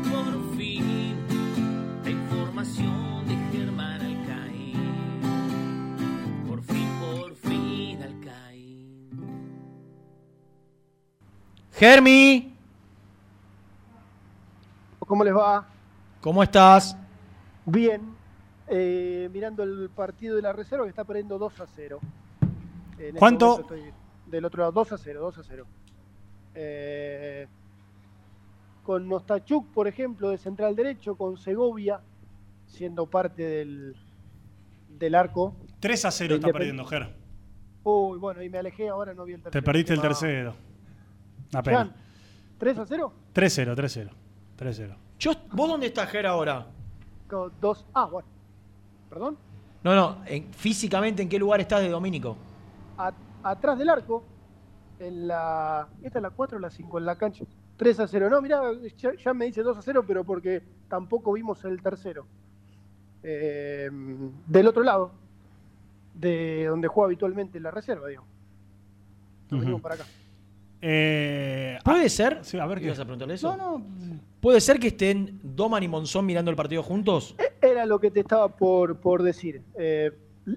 Germi, ¿Cómo les va? ¿cómo estás? Bien. Eh, mirando el partido de la reserva que está perdiendo 2 a 0. En este ¿Cuánto? del otro lado, 2 a 0, 2 a 0. Eh, con Nostachuk, por ejemplo, de central derecho, con Segovia, siendo parte del, del arco. 3 a 0 De está perdiendo, Ger. Uy, bueno, y me alejé, ahora no vi el tercero. Te perdiste el tercero. Una Jan, pena. 3 a 0. 3-0, 3-0. 3-0. Yo, ¿Vos dónde estás, Ger, ahora? 2. Ah, bueno. ¿Perdón? No, no, en- físicamente, ¿en qué lugar estás de Domínico? A- atrás del arco, en la. ¿Esta es la 4 o la 5? En la cancha. 3 a 0. No, mirá, ya, ya me dice 2 a 0, pero porque tampoco vimos el tercero. Eh, del otro lado, de donde juega habitualmente la reserva, digo. Nos Ujú. venimos para acá. Eh, ¿Puede ser? Sí, a ver qué. ¿Ibas a preguntarle eso? No, no. ¿Puede ser que estén Doman y Monzón mirando el partido juntos? Era lo que te estaba por, por decir. Eh,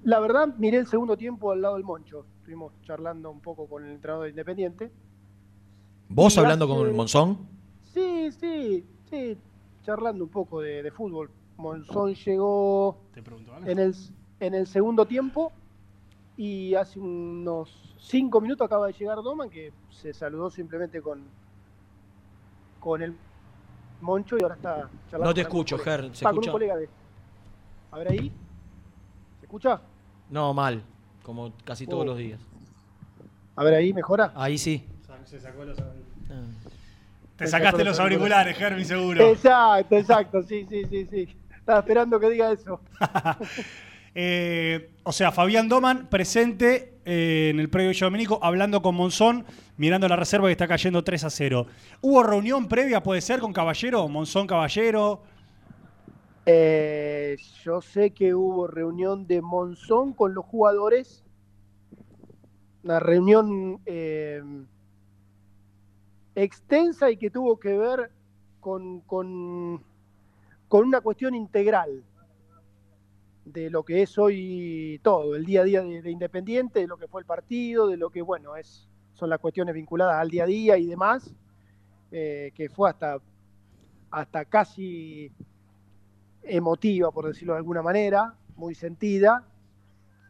la verdad, miré el segundo tiempo al lado del Moncho. Estuvimos charlando un poco con el entrenador de Independiente. ¿Vos Y hablando hace- con Monzón? Sí, sí, sí, charlando un poco de, de fútbol. Monzón llegó en el, en el segundo tiempo y hace unos cinco minutos acaba de llegar Doman que se saludó simplemente con, con el Moncho y ahora está charlando. No te escucho. Ger, ¿se Está con un escucha? colega de... A ver ahí. ¿Se escucha? No, mal, como casi todos Oh. los días. A ver ahí, ¿mejora? Ahí sí. Se sacó los auriculares. Te sacaste los auriculares, Germi, seguro. Exacto, exacto, sí, sí, sí, sí. Estaba esperando que diga eso. Eh, o sea, Fabián Doman presente eh, en el previo de Domenico, hablando con Monzón, mirando la reserva que está cayendo 3 a 0. ¿Hubo reunión previa, puede ser, con Caballero? Monzón Caballero. Eh, yo sé que hubo reunión de Monzón con los jugadores. Una reunión extensa y que tuvo que ver con, con una cuestión integral de lo que es hoy todo, el día a día de, de Independiente, de lo que fue el partido, de lo que, bueno, es, son las cuestiones vinculadas al día a día y demás, eh, que fue hasta, hasta casi emotiva, por decirlo de alguna manera, muy sentida,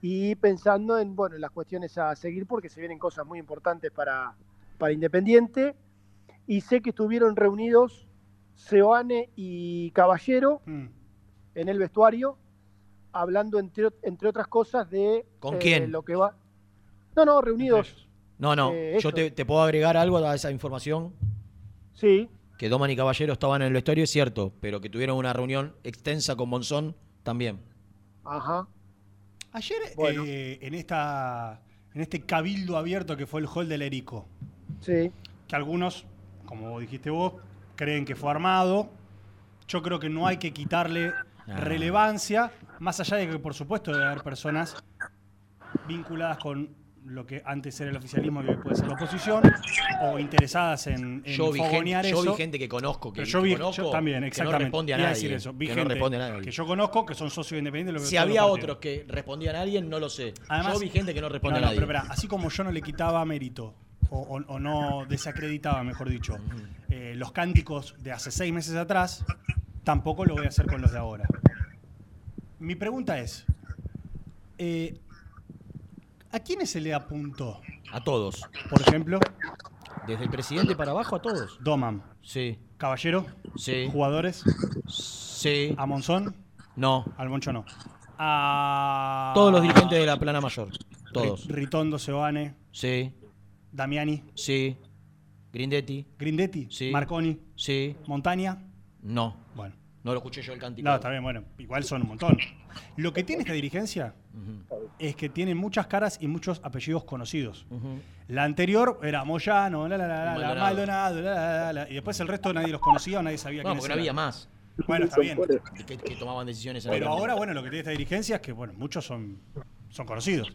y pensando en, bueno, en las cuestiones a seguir porque se vienen cosas muy importantes para, para Independiente, y sé que estuvieron reunidos Seoane y Caballero Mm. en el vestuario, hablando entre, entre otras cosas de ¿Con eh, quién? lo que va. No, no, reunidos. No, no, Eh, yo te puedo agregar algo a esa información. Sí. Que Doman y Caballero estaban en el vestuario, es cierto, pero que tuvieron una reunión extensa con Monzón también. Ajá. Ayer, eh, en, esta, en este cabildo abierto que fue el hall del Erico, Sí. que algunos, como dijiste vos, creen que fue armado. Yo creo que no hay que quitarle Ah. relevancia, más allá de que, por supuesto, debe haber personas vinculadas con lo que antes era el oficialismo y hoy puede ser la oposición, o interesadas en, en Yo vi, gente, fogonear yo vi eso. gente que conozco, que, Pero yo que vi, conozco, yo también, que no exactamente. responde a nadie. decir eso. Vi que gente no responde a nadie. que yo conozco, que son socios independientes. lo que Si había otros que respondían a alguien, no lo sé. Además- yo vi gente que no responde No, a no, nadie. pero espera, así como yo no le quitaba mérito, o, o- o no desacreditaba, mejor dicho, eh, los cánticos de hace seis meses atrás, tampoco lo voy a hacer con los de ahora. Mi pregunta es, eh, ¿a quiénes se le apuntó? A todos. Por ejemplo, Desde el presidente para abajo a todos. Doman. Sí. Caballero. Sí. Jugadores. Sí. ¿A Monzón? No. Al Moncho no. A... Todos los dirigentes de la plana mayor. Todos. Ri- Ritondo, Seoane, Sí. Damiani, Sí. Grindetti. Grindetti, Sí. Marconi, Sí. Montaña. No. Bueno. No lo escuché yo el cántico. No, está bien, bueno, igual son un montón. Lo que tiene esta dirigencia es que tiene muchas caras y muchos apellidos conocidos. La anterior era Moyano, la, la, la, la, la, Maldonado. Maldonado, la, la, la, la, y después el resto nadie los conocía o nadie sabía No, quiénes porque no había más. Bueno, está bien. Que, que tomaban decisiones en Pero ahora, bueno, lo que tiene esta dirigencia es que, bueno, muchos son, son conocidos.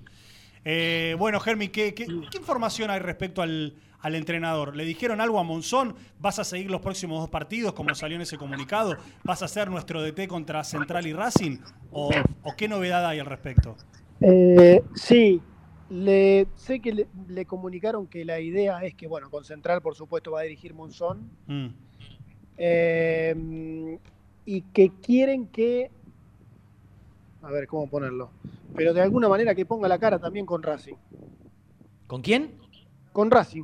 Eh, bueno, Germi, ¿qué, qué, qué información hay respecto al, al entrenador? ¿Le dijeron algo a Monzón? ¿Vas a seguir los próximos dos partidos como salió en ese comunicado? ¿Vas a ser nuestro DT contra Central y Racing? ¿O, o qué novedad hay al respecto? Eh, sí, le, sé que le, le comunicaron que la idea es que, bueno, con Central, por supuesto, va a dirigir Monzón. Mm. Eh, y que quieren que. A ver, ¿cómo ponerlo? Pero de alguna manera que ponga la cara también con Racing. ¿Con quién? Con Racing.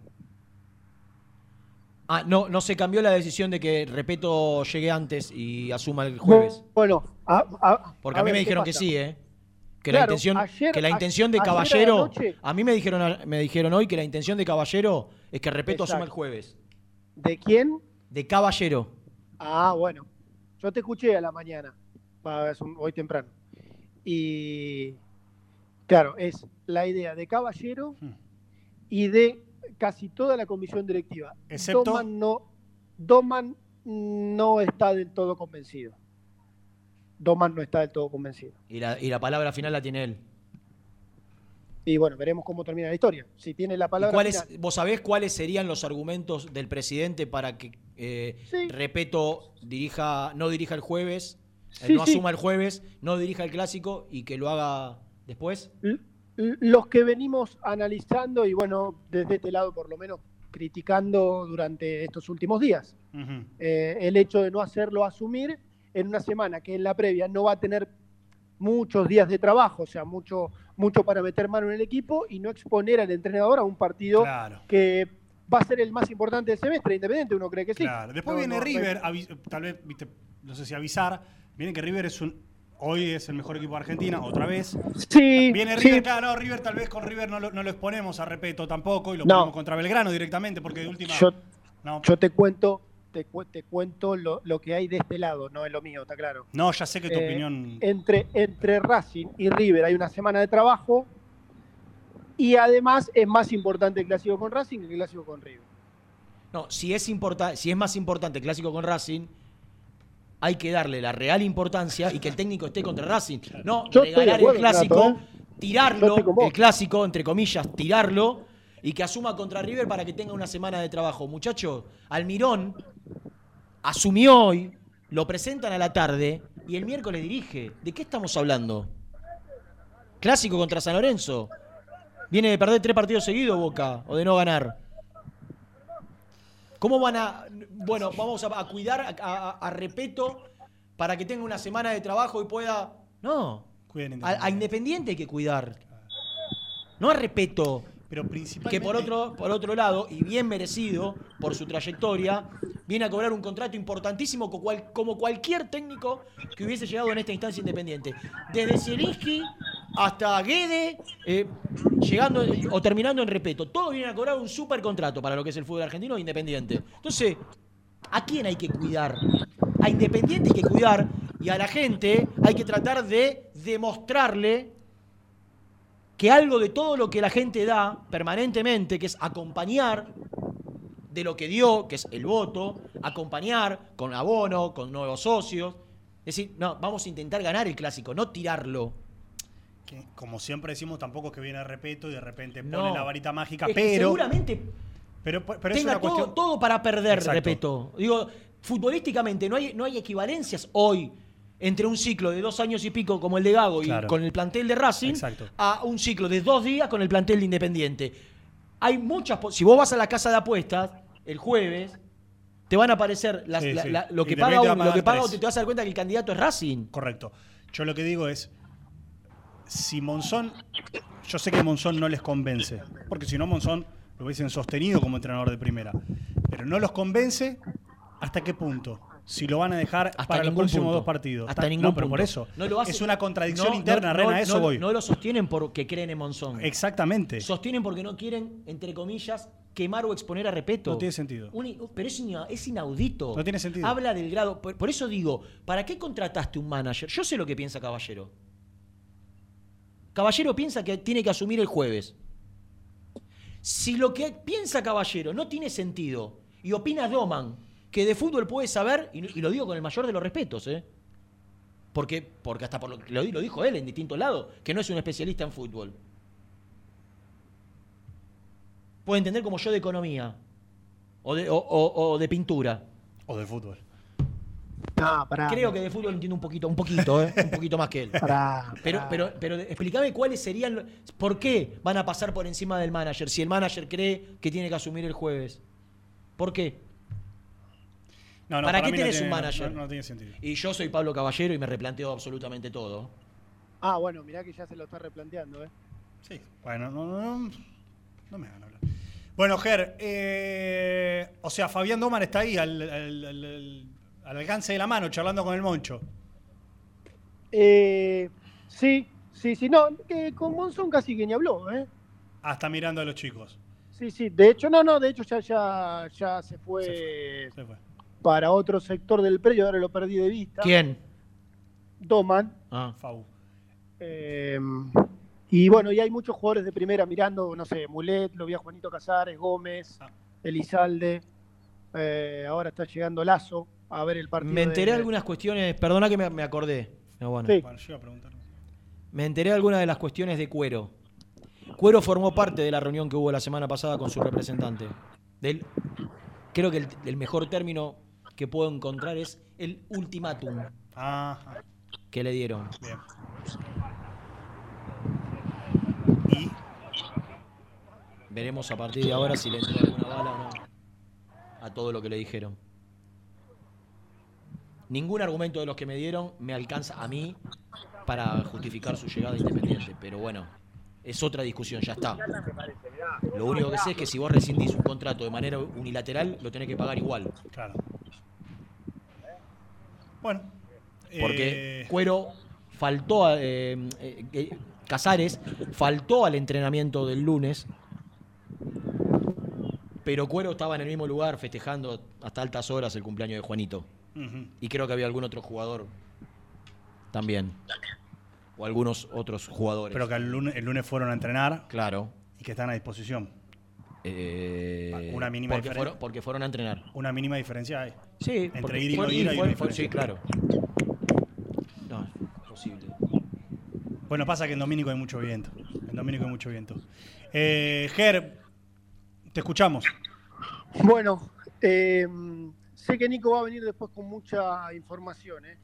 Ah, no, no se cambió la decisión de que Repeto llegue antes y asuma el jueves. Bueno, a- a- Porque a mí ver, me ¿qué dijeron que sí, ¿eh? Que la intención, ayer- que la intención de Caballero. noche- A mí me dijeron, me dijeron hoy que la intención de Caballero es que Repeto asuma el Exacto. jueves. ¿De quién? De Caballero. Ah, bueno. Yo te escuché a la mañana. Hoy temprano. Y claro, es la idea de Caballero y de casi toda la comisión directiva. Excepto- Doman no, Doman no está del todo convencido. Doman no está del todo convencido. Y la, y la palabra final la tiene él. Y bueno, veremos cómo termina la historia. Si tiene la ¿Y palabra cuáles- final. ¿Vos sabés cuáles serían los argumentos del presidente para que eh, Repeto dirija, no dirija el jueves, Sí, no sí. asuma el jueves, no dirija el clásico y que lo haga después? Los que venimos analizando y bueno, desde este lado por lo menos criticando durante estos últimos días. Eh, el hecho de no hacerlo asumir en una semana que en la previa no va a tener muchos días de trabajo, o sea, mucho, mucho para meter mano en el equipo y no exponer al entrenador a un partido Claro. que va a ser el más importante del semestre, independiente, uno cree que sí. Claro. Después No, viene no, River, tal vez, viste, no sé si avisar. Viene que River es un. Hoy es el mejor equipo de Argentina, otra vez. Sí. Viene sí. River, claro, no, River tal vez con River no lo, no lo exponemos a Repeto tampoco y lo No. ponemos contra Belgrano directamente porque de última. Yo, No. yo te cuento, te, cu- te cuento lo, lo que hay de este lado, no es lo mío, está claro. No, ya sé que tu Eh, opinión. Entre, entre Racing y River hay una semana de trabajo y además es más importante el clásico con Racing que el clásico con River. No, si es, importa- si es más importante el clásico con Racing, hay que darle la real importancia y que el técnico esté contra Racing. No Yo regalar el clásico, ¿eh? Tirarlo, el clásico, entre comillas, tirarlo y que asuma contra River para que tenga una semana de trabajo. Muchachos, Almirón asumió hoy, lo presentan a la tarde y el miércoles dirige. ¿De qué estamos hablando? Clásico contra San Lorenzo. Viene de perder tres partidos seguidos Boca o de no ganar. ¿Cómo van a.? Bueno, vamos a, a cuidar a, a- a Repeto para que tenga una semana de trabajo y pueda. No. Cuiden A, a Independiente hay que cuidar. No a Repeto. Pero principalmente. Que por otro, por otro lado, y bien merecido por su trayectoria, viene a cobrar un contrato importantísimo como cualquier técnico que hubiese llegado en esta instancia independiente. Desde Zielinski hasta Guede, eh, llegando o terminando en Repeto. Todos vienen a cobrar un super contrato para lo que es el fútbol argentino independiente. Entonces, ¿a quién hay que cuidar? A Independiente hay que cuidar y a la gente hay que tratar de demostrarle que algo de todo lo que la gente da permanentemente, que es acompañar de lo que dio, que es el voto, acompañar con abono, con nuevos socios. Decir, no, vamos a intentar ganar el clásico, no tirarlo. Que, como siempre decimos, tampoco es que viene Repeto y de repente No. pone la varita mágica, Es que pero. seguramente Pero, pero es tenga una todo, cuestión. todo para perder, Exacto. repito. Digo, futbolísticamente no hay, no hay equivalencias hoy entre un ciclo de dos años y pico como el de Gago Claro. y con el plantel de Racing Exacto. a un ciclo de dos días con el plantel de Independiente. Hay muchas... Si vos vas a la casa de apuestas el jueves, te van a aparecer las- Sí, la- sí. la- lo que paga a lo que paga te vas a dar cuenta que el candidato es Racing. Correcto. Yo lo que digo es, si Monzón, yo sé que Monzón no les convence, porque si no Monzón lo hubiesen sostenido como entrenador de primera, pero no los convence, ¿hasta qué punto? Si lo van a dejar para los próximos punto. dos partidos. Hasta Ta- ningún no, pero por eso. No lo hace- es una contradicción No, interna, no, Rena, a eso voy. No lo sostienen porque creen en Monzón. Exactamente. Sostienen porque no quieren, entre comillas, quemar o exponer a Repeto. No tiene sentido. Un- pero es inaudito. No tiene sentido. Habla del grado. Por, por eso digo, ¿para qué contrataste un manager? Yo sé lo que piensa Caballero. Caballero piensa que tiene que asumir el jueves. Si lo que piensa Caballero no tiene sentido y opina Doman, que de fútbol puede saber, y, lo digo con el mayor de los respetos, ¿eh? Porque, porque hasta por lo, lo, lo dijo él en distintos lados, que no es un especialista en fútbol. puede entender como yo de economía. O de, o de pintura. O de fútbol. No, pará. Creo que de fútbol entiendo un poquito, un poquito, ¿eh? un poquito más que él. Pará, Pero, pará. pero, pero explícame cuáles serían, por qué van a pasar por encima del manager si el manager cree que tiene que asumir el jueves. ¿Por qué? No, no, ¿Para, qué tenés tiene- un manager? No, no tiene sentido. Y yo soy Pablo Caballero y me replanteo absolutamente todo. Ah, bueno, mirá que ya se lo está replanteando, ¿eh? Sí, bueno, no, no, no, no me hagan hablar. Bueno, Ger, eh, o sea, Fabián Domar está ahí al, al- al- al- al alcance de la mano, charlando con el Moncho. Eh, sí, sí, sí. No, que con Monzón casi que ni habló, ¿eh? Ah, está mirando a los chicos. Sí, sí. De hecho, no, no, de hecho ya, ya, ya se fue, Se fue. para otro sector del predio, ahora lo perdí de vista. ¿Quién? Doman. Ah. Fau. Eh, y bueno, y hay muchos jugadores de primera mirando, no sé, Mulet, lo vi a Juanito Casares, Gómez, Ah. Elizalde. eh, ahora está llegando Lazo a ver el partido. Me enteré de- algunas cuestiones, perdona que me, me acordé. No, bueno. Sí. Bueno, yo iba a preguntar. Me enteré de algunas de las cuestiones de Cuero. Cuero formó parte de la reunión que hubo la semana pasada con su representante. Del, creo que el, el mejor término que puedo encontrar es el ultimátum Ajá. que le dieron. Bien. ¿Y? Veremos a partir de ahora si le entró alguna bala o no a todo lo que le dijeron. Ningún argumento de los que me dieron me alcanza a mí para justificar su llegada Independiente, pero bueno, es otra discusión, ya está. Lo único que sé es que si vos rescindís un contrato de manera unilateral, lo tenés que pagar igual. Claro. Bueno. Porque eh, Cuero faltó, a, eh, eh, Casares faltó al entrenamiento del lunes, pero Cuero estaba en el mismo lugar festejando hasta altas horas el cumpleaños de Juanito. Y creo que había algún otro jugador también. O algunos otros jugadores. Pero que el lunes, el lunes fueron a entrenar Claro. y que están a disposición. Eh, Una mínima porque, fueron, porque fueron a entrenar. Una mínima diferencia hay. Sí, Entre ir y no fue- ir fue- fue-. Sí, claro. No, posible. Bueno, pasa que en Domínico hay mucho viento. En Domínico hay mucho viento. Eh, Ger, te escuchamos. Bueno, eh, sé que Nico va a venir después con mucha información, ¿eh?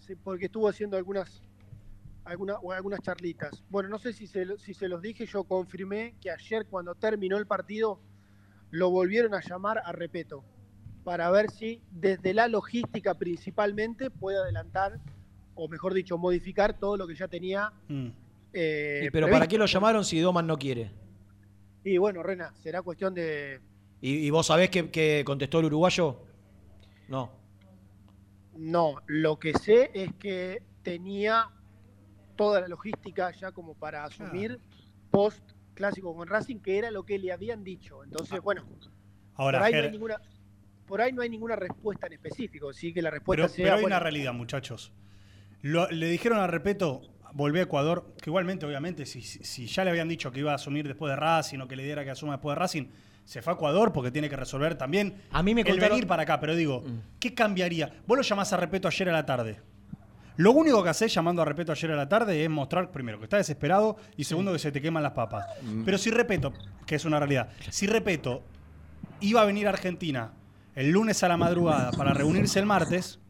Sí, porque estuvo haciendo algunas, alguna- o algunas charlitas. Bueno, no sé si se, si se los dije, yo confirmé que ayer cuando terminó el partido lo volvieron a llamar a Repeto para ver si desde la logística principalmente puede adelantar, o mejor dicho, modificar todo lo que ya tenía. Mm. eh, pero ¿para qué lo llamaron si Doman no quiere? Y bueno, Rena, será cuestión de, ¿Y, y vos sabés que, que contestó el uruguayo? No. No, lo que sé es que tenía toda la logística ya como para asumir post clásico con Racing, que era lo que le habían dicho. Entonces, bueno, Ahora, por ahí, no hay ninguna, por ahí no hay ninguna respuesta en específico. Sí que la respuesta pero, sea. pero hay bueno, una realidad, muchachos. Lo- le dijeron a Repeto, volví a Ecuador, que igualmente, obviamente, si, si- si ya le habían dicho que iba a asumir después de Racing o que le diera que asuma después de Racing, se fue a Ecuador porque tiene que resolver también A mí me el Mm. venir para acá. Pero digo, ¿qué cambiaría? Vos lo llamás a Repeto ayer a la tarde. Lo único que hacés llamando a Repeto ayer a la tarde es mostrar, primero, que está desesperado y segundo, que se te queman las papas. Mm. Pero si Repeto, que es una realidad, si Repeto iba a venir a Argentina el lunes a la madrugada para reunirse el martes,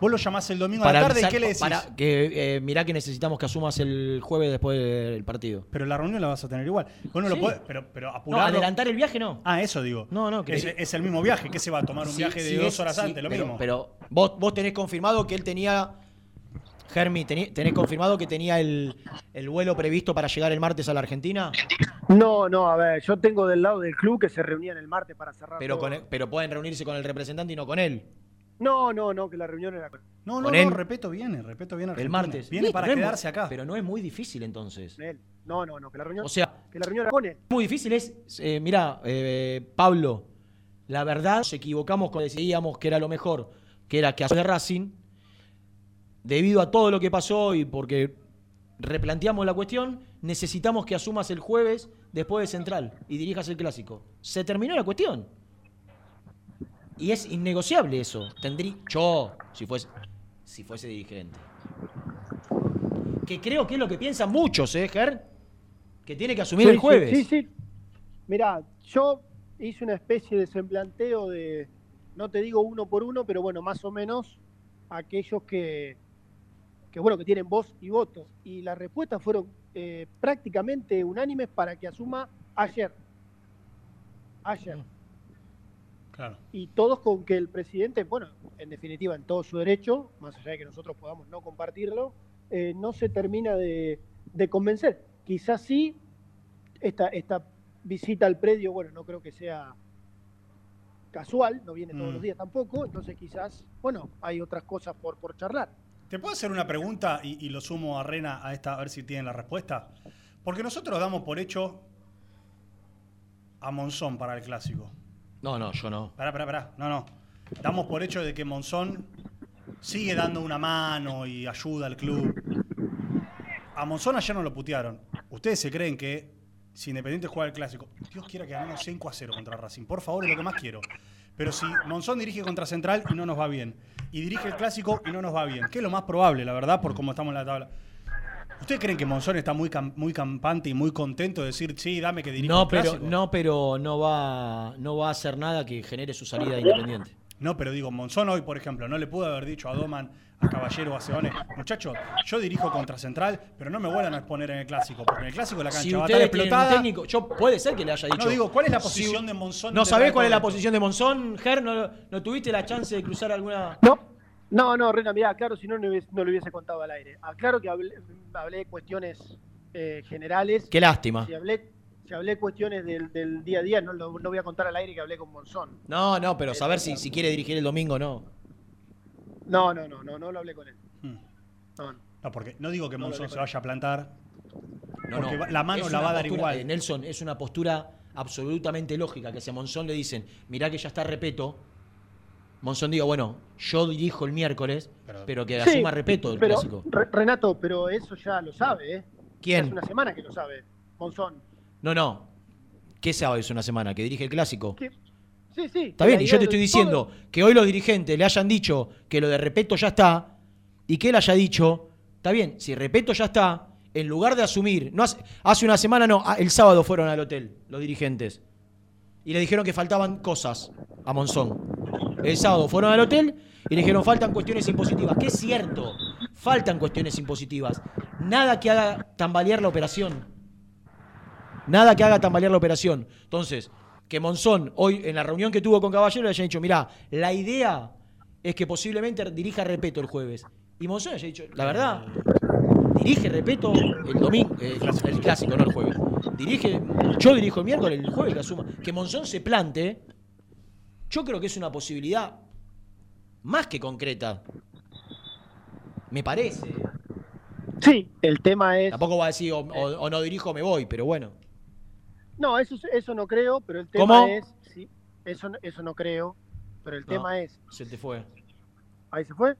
vos lo llamás el domingo a la tarde avisar- y ¿qué le decís? para que eh, mirá que necesitamos que asumas el jueves después del partido. Pero la reunión la vas a tener igual. Bueno, Sí. lo podés- pero, pero No, adelantar el viaje no. Ah, eso digo. No, no, que- es, es el mismo viaje. ¿Qué se va a tomar un Sí, viaje de sí dos horas sí, antes? Lo pero, mismo. Pero vos, vos tenés confirmado que él tenía. Germi, ¿tenés confirmado que tenía el, el vuelo previsto para llegar el martes a la Argentina? No, no, a ver, yo tengo del lado del club que se reunían el martes para cerrar. Pero, todo. con pero pueden reunirse con el representante y no con él. No, no, no, que la reunión era con no, no, con no, él- Repeto viene, Repeto viene El Argentina. martes. Viene Sí, para pero es quedarse muy- acá. Pero no es muy difícil entonces. él. No, no, no, que la reunión, O sea, que la reunión era con él. muy difícil es. Eh, mira, Pablo, la verdad, nos equivocamos cuando decidíamos que era lo mejor, que era que hacer de Racing, debido a todo lo que pasó y porque replanteamos la cuestión, necesitamos que asumas el jueves después de Central y dirijas el clásico. Se terminó la cuestión. Y es innegociable eso. Tendrí yo, si fuese, si fuese dirigente. Que creo que es lo que piensan muchos, ¿eh, Ger? Que tiene que asumir Sí, el jueves. Sí, sí. Mirá, yo hice una especie de semblanteo de, no te digo uno por uno, pero bueno, más o menos aquellos que, que bueno, que tienen voz y voto. Y las respuestas fueron eh, prácticamente unánimes para que asuma ayer. Ayer. Claro. Y todos con que el presidente, bueno, en definitiva, en todo su derecho, más allá de que nosotros podamos no compartirlo, eh, no se termina de, de convencer. Quizás sí, esta, esta visita al predio, bueno, no creo que sea casual, no viene todos Mm. los días tampoco, entonces quizás, bueno, hay otras cosas por, por charlar. ¿Te puedo hacer una pregunta y, y lo sumo a Rena a esta a ver si tienen la respuesta? Porque nosotros damos por hecho a Monzón para el clásico. No, no, yo no. Pará, pará, pará. No, no. Damos por hecho de que Monzón sigue dando una mano y ayuda al club. A Monzón ayer no lo putearon. ¿Ustedes se creen que si Independiente juega el clásico, Dios quiera que ganemos 5 a 0 contra Racing? Por favor, es lo que más quiero. Pero si Monzón dirige contra Central y no nos va bien, y dirige el clásico y no nos va bien, que es lo más probable, la verdad, por cómo estamos en la tabla. ¿Ustedes creen que Monzón está muy, cam- muy campante y muy contento de decir, sí, dame que dirija No, el pero, clásico? no, pero no va, no va a hacer nada que genere su salida de Independiente. No, pero digo, Monzón hoy, por ejemplo, no le pudo haber dicho a Doman, a Caballero a Seone, muchachos, yo dirijo contra Central, pero no me vuelvan a exponer en el clásico, porque en el clásico la cancha Si va a estar explotada. técnico, yo puede ser que le haya dicho. No digo, ¿cuál es la Si- posición de Monzón? ¿No sabés cuál es la posición de Monzón, Ger? ¿No, no tuviste la chance de cruzar alguna.? No, no, Rena, mirá, claro, si no, no, hubiese- no lo hubiese contado al aire. Aclaro que hablé, hablé de cuestiones eh, generales. Qué lástima. Si hablé, si hablé cuestiones del, del día a día, no, lo, no voy a contar al aire que hablé con Monzón. No, no, pero saber si, si quiere dirigir el domingo no. No, no, no, no, no lo hablé con él. Hmm. No, no. No, porque no digo que No Monzón se vaya a plantar. No, porque no. la mano Es la va a dar postura- igual. eh, Nelson, es una postura absolutamente lógica que si a Monzón le dicen, mirá que ya está Repeto, Monzón diga, bueno, yo dirijo el miércoles, pero, que Sí, asuma Repeto el pero, clásico. Re- Renato, pero eso ya lo sabe, ¿eh? ¿Quién? Hace una semana que lo sabe, Monzón. No, no. ¿Qué sábado es una semana? ¿Que dirige el clásico? Sí, sí. Está bien, y yo te estoy diciendo todo- que hoy los dirigentes le hayan dicho que lo de Repeto ya está y que él haya dicho, está bien, si Repeto ya está, en lugar de asumir, no hace, hace una semana no, ah, el sábado fueron al hotel los dirigentes y le dijeron que faltaban cosas a Monzón. El sábado fueron al hotel y le dijeron faltan cuestiones impositivas, que es cierto, faltan cuestiones impositivas. Nada que haga tambalear la operación. Nada que haga tambalear la operación. Entonces, que Monzón hoy en la reunión que tuvo con Caballero le hayan dicho, mirá, la idea es que posiblemente dirija Repeto el jueves. Y Monzón haya dicho, la verdad, dirige Repeto el domingo, eh, el clásico, no el jueves. Dirige, yo dirijo el miércoles, el jueves que asuma. Que Monzón se plante, yo creo que es una posibilidad más que concreta. Me parece. Sí, el tema es. Tampoco va a decir o, o- o no dirijo o me voy, pero bueno. No, eso, eso no creo, pero el tema ¿Cómo? es. Sí, eso, no- eso no creo, pero el No, tema es. Se te fue. ¿Ahí se fue?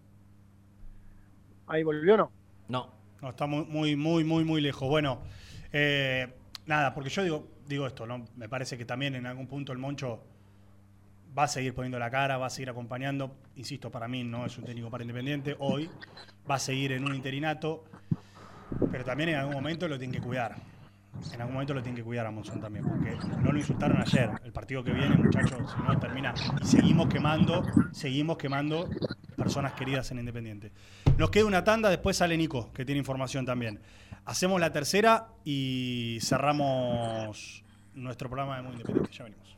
¿Ahí volvió o no? No. No, está muy, muy, muy, muy, muy lejos. Bueno, eh, nada, porque yo digo, digo esto, ¿no? Me parece que también en algún punto el Moncho va a seguir poniendo la cara, va a seguir acompañando. Insisto, para mí no es un técnico para Independiente. Hoy va a seguir en un interinato, pero también en algún momento lo tiene que cuidar. En algún momento lo tiene que cuidar a Monzón también, porque no lo insultaron ayer. El partido que viene, muchachos, si no termina. Y seguimos quemando, seguimos quemando personas queridas en Independiente. Nos queda una tanda, después sale Nico, que tiene información también. Hacemos la tercera y cerramos nuestro programa de Muy Independiente. Ya venimos.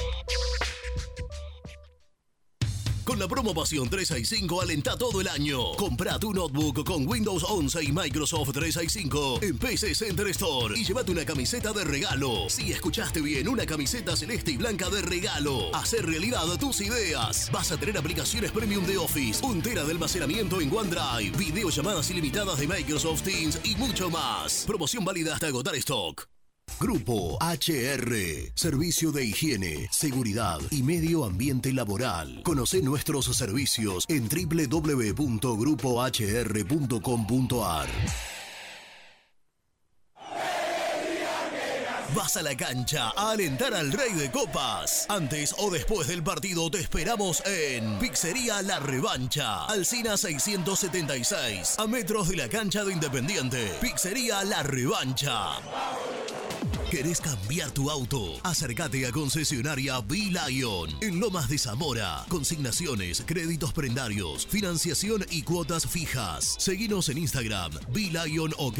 Con la la promo Pasión 365 alenta todo el año. Compra tu notebook con Windows 11 y Microsoft 365 en PC Center Store y llévate una camiseta de regalo. Si escuchaste bien, una camiseta celeste y blanca de regalo. Hacer realidad tus ideas. Vas a tener aplicaciones premium de Office, un tera de almacenamiento en OneDrive, videollamadas ilimitadas de Microsoft Teams y mucho más. Promoción válida hasta agotar stock. Grupo HR, Servicio de Higiene, Seguridad y Medio Ambiente Laboral. Conoce nuestros servicios en www.grupohr.com.ar. Vas a la cancha a alentar al Rey de Copas. Antes o después del partido te esperamos en Pizzería La Revancha, Alcina 676, a metros de la cancha de Independiente. Pizzería La Revancha. ¿Querés cambiar tu auto? Acércate a concesionaria B-Lion en Lomas de Zamora. Consignaciones, créditos prendarios, financiación y cuotas fijas. Seguinos en Instagram, B-Lion OK.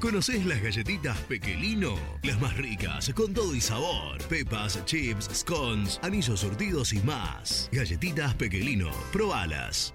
¿Conoces las galletitas Pequelino? Las más ricas, con todo y sabor. Pepas, chips, scones, anillos surtidos y más. Galletitas Pequelino. Probalas.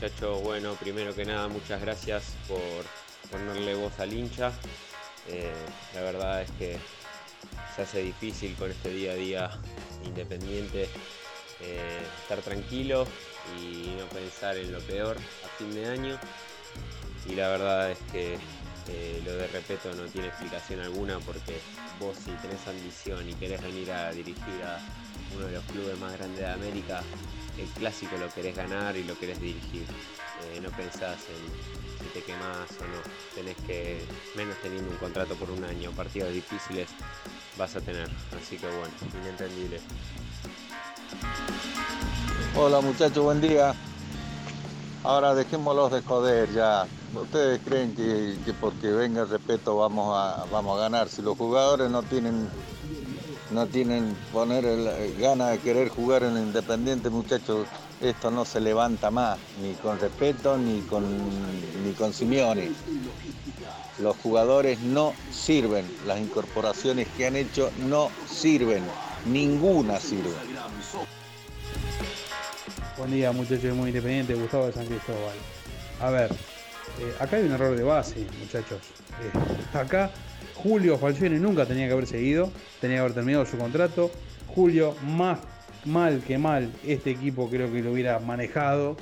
Muchachos, bueno, primero que nada muchas gracias por ponerle voz al hincha. Eh, la verdad es que se hace difícil con este día a día independiente eh, estar tranquilo y no pensar en lo peor a fin de año. Y la verdad es que eh, lo de Repeto no tiene explicación alguna porque vos si tenés ambición y querés venir a dirigir a uno de los clubes más grandes de América, el clásico lo querés ganar y lo querés dirigir. Eh, no pensás en si te quemás o no. Tenés que, menos teniendo un contrato por un año, partidos difíciles vas a tener. Así que bueno, inentendible. Hola muchachos, buen día. Ahora dejémoslos de joder ya. ¿Ustedes creen que, que porque venga el respeto vamos a, vamos a ganar? Si los jugadores no tienen no tienen poner el, ganas de querer jugar en Independiente, muchachos, esto no se levanta más, ni con respeto ni con, ni con Simeone. Los jugadores no sirven, las incorporaciones que han hecho no sirven, ninguna sirve. Buen día, muchachos muy independiente, Gustavo de San Cristóbal. A ver, eh, acá hay un error de base, muchachos. Eh, acá Julio Falcioni nunca tenía que haber seguido, tenía que haber terminado su contrato. Julio, más mal que mal, este equipo creo que lo hubiera manejado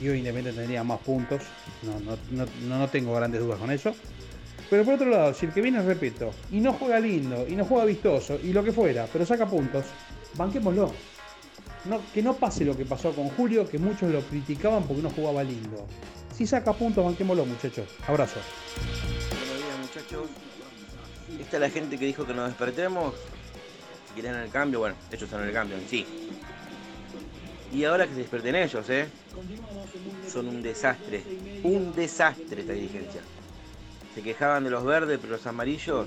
y hoy Independiente tendría más puntos. No, no, no, no tengo grandes dudas con eso. Pero por otro lado, si el que viene, repito, y no juega lindo, y no juega vistoso, y lo que fuera, pero saca puntos, banquémoslo. Que no pase lo que pasó con Julio, que muchos lo criticaban porque no jugaba lindo. Si saca puntos, banquémoslo, muchachos. Abrazo. Esta es la gente que dijo que nos despertemos. que Quieren el cambio, bueno, ellos son el cambio en sí. Y ahora que se despierten ellos, ¿eh? Son un desastre. Un desastre esta dirigencia. Se quejaban de los verdes, pero los amarillos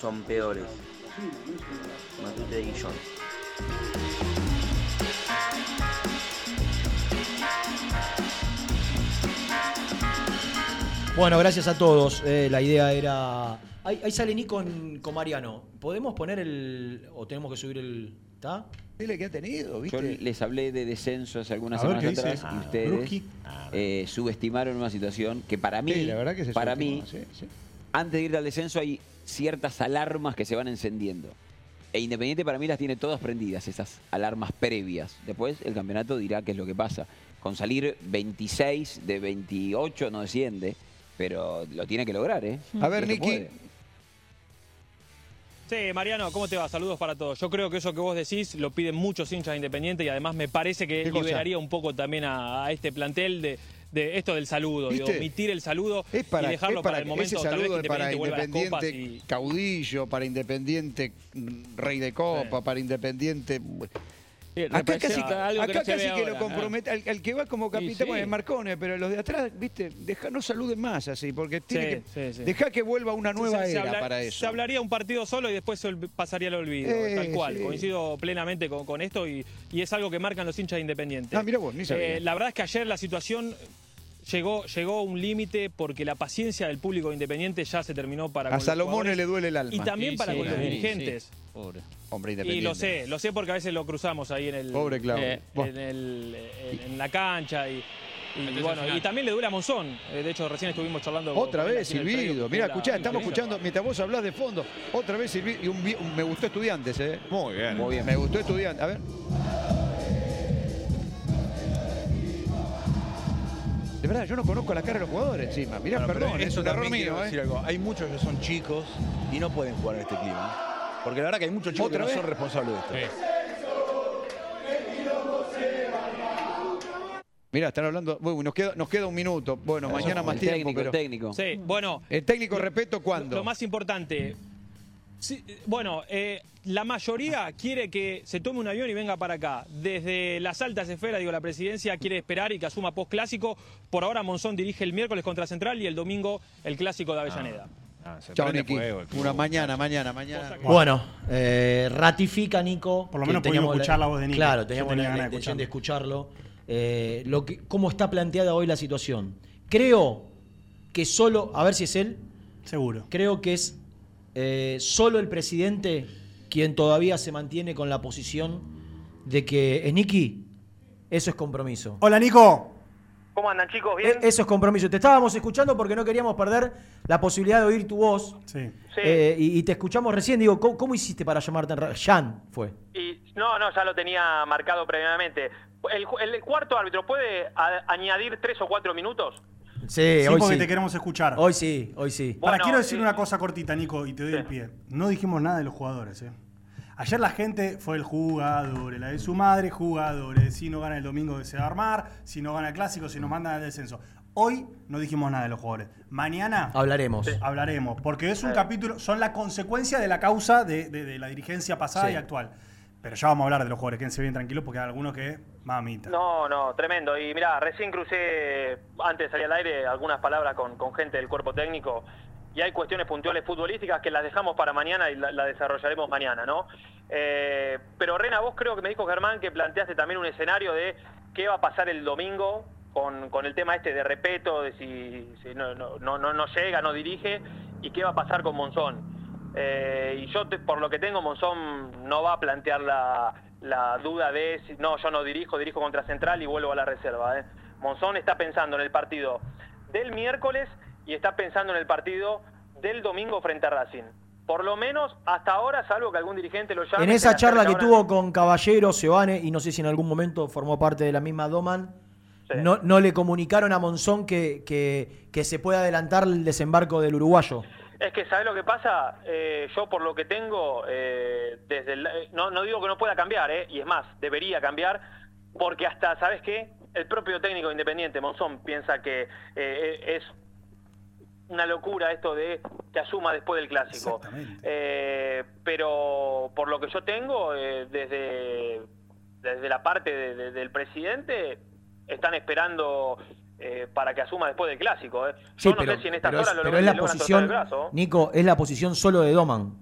son peores. Matute de Guillón. Bueno, gracias a todos. Eh, la idea era. Ahí, ahí sale Nico con, con Mariano. ¿Podemos poner el. o tenemos que subir el. ¿Está? Dile que ha tenido, Yo ¿viste? les hablé de descenso hace algunas A ver, semanas ¿qué atrás dice? y Ah, ustedes Brookie. eh, subestimaron una situación que para mí, Sí, la verdad que se para subestimó, mí, sí, sí. antes de ir al descenso hay ciertas alarmas que se van encendiendo. E Independiente para mí las tiene todas prendidas, esas alarmas previas. Después el campeonato dirá qué es lo que pasa. Con salir 26 de 28 no desciende, pero lo tiene que lograr, ¿eh? A ver, se Nicky. puede. Sí, Mariano, ¿cómo te va? Saludos para todos. Yo creo que eso que vos decís lo piden muchos hinchas de Independiente y además me parece que liberaría un poco también a, a este plantel de, de esto del saludo, de ¿Viste? omitir el saludo Es para, y dejarlo es para, para, el momento ese tal vez para Independiente vuelva a las copas Independiente y... caudillo, para Independiente mm, rey de copa, para Independiente... Sí, Acá casi, que acá no se casi ve que lo compromete, al, al que va como capitán, sí. es Marcone, pero los de atrás, viste, deja, no saluden más así, porque tiene Sí, que, sí, sí. deja que vuelva una nueva Se- se era habla- para Se eso. hablaría un partido solo y después se pasaría al olvido, Eh, tal cual. sí. Coincido plenamente con, con esto y, y es algo que marcan los hinchas de Independiente. Ah, mira vos, ni sabía. Eh, la verdad es que ayer la situación llegó, llegó un límite porque la paciencia del público de independiente ya se terminó para A con los Salomón le duele el alma. Y también Sí, para sí, con los sí, dirigentes. Hombre Y independiente. lo sé, lo sé porque a veces lo cruzamos ahí en el Pobre Claudio. eh, en, el- en- en la cancha y, y bueno, y también le duele a Monzón. Eh, De hecho, recién estuvimos charlando Otra con él vez, Silvido. Mira, escuchá, estamos escuchando, mientras vos hablás de fondo, otra vez Silvido. Y un, me gustó Estudiantes, ¿eh? Muy bien. Muy bien. Me gustó Estudiantes. A ver. De verdad, yo no conozco la cara de los jugadores encima. Mirá, Bueno, perdón, es eso un error mío, decir ¿eh? algo. Hay muchos que son chicos y no pueden jugar en este clima. Porque la verdad que hay muchos chicos que ¿Otra no vez? son responsables de esto. Mirá, están hablando. Bueno, nos queda, nos queda un minuto. Bueno, mañana más el tiempo. técnico, pero- el técnico. Sí, bueno. El técnico, respeto, ¿cuándo? Lo más importante. sí, bueno, eh, la mayoría quiere que se tome un avión y venga para acá. Desde las altas esferas, digo, la presidencia quiere esperar y que asuma post clásico. Por ahora Monzón dirige el miércoles contra Central y el domingo el clásico de Avellaneda. Chao, Niki. Una mañana, mañana, mañana. Bueno, eh, ratifica Nico. Por lo menos teníamos escuchar la voz de Nico. Claro, teníamos tenía la, la intención de escucharlo. Eh, lo que, ¿Cómo está planteada hoy la situación? Creo que solo, a ver si es él. Seguro. Creo que es eh, solo el presidente quien todavía se mantiene con la posición de que, es Niki, eso es compromiso. Hola, Nico. ¿Cómo andan chicos? E- ¿Bien? Eso es compromiso. Te estábamos escuchando porque no queríamos perder la posibilidad de oír tu voz. Sí. Eh, y, y te escuchamos recién. Digo, ¿cómo, cómo hiciste para llamarte? Jan fue. Y, no, no, ya lo tenía marcado previamente. ¿El, cuarto árbitro puede a- añadir tres o cuatro minutos? Sí, Sí, hoy porque sí. te queremos escuchar. Hoy sí, hoy sí. Para, Bueno, quiero decir eh, una cosa cortita, Nico, y te doy el pie. No dijimos nada de los jugadores, ¿eh? Ayer la gente fue el jugador, la de su madre, jugadores. Si no gana el domingo se va a armar, si no gana el clásico, si nos mandan al descenso. Hoy no dijimos nada de los jugadores. Mañana Hablaremos. hablaremos, porque es un capítulo, son la consecuencia de la causa de, de- de la dirigencia pasada Sí. y actual. Pero ya vamos a hablar de los jugadores, quédense bien tranquilos, porque hay algunos que, mamita. No, no, tremendo. Y mirá, recién crucé, antes de salir al aire, algunas palabras con, con gente del cuerpo técnico. Y hay cuestiones puntuales futbolísticas que las dejamos para mañana y la, la desarrollaremos mañana, ¿no? Eh, pero Rena, vos creo que me dijo Germán que planteaste también un escenario de qué va a pasar el domingo con, con el tema este de repeto, de si, no, no, no, no- llega, no dirige, y qué va a pasar con Monzón. Eh, y yo, por lo que tengo, Monzón no va a plantear la, la duda de si no, yo no dirijo, dirijo contra Central y vuelvo a la reserva. ¿eh? Monzón está pensando en el partido del miércoles y está pensando en el partido del domingo frente a Racing. Por lo menos hasta ahora, salvo que algún dirigente lo llame. En esa charla que tuvo con Caballero, Sebane, y no sé si en algún momento formó parte de la misma Doman, no, no le comunicaron a Monzón que, que, que se puede adelantar el desembarco del uruguayo. Es que, ¿sabes lo que pasa? Eh, yo, por lo que tengo, eh, desde el- eh, no, no digo que no pueda cambiar, eh, y es más, debería cambiar, porque hasta, ¿sabes qué? El propio técnico independiente, Monzón, piensa que eh, es una locura esto de que asuma después del clásico. Eh, pero por lo que yo tengo, eh, desde, desde la parte de- de- del presidente, están esperando eh, para que asuma después del clásico. eh. Sí, Yo no pero, sé si en esta pero es, lo pero es la posición, brazo. Nico, es la posición solo de Doman.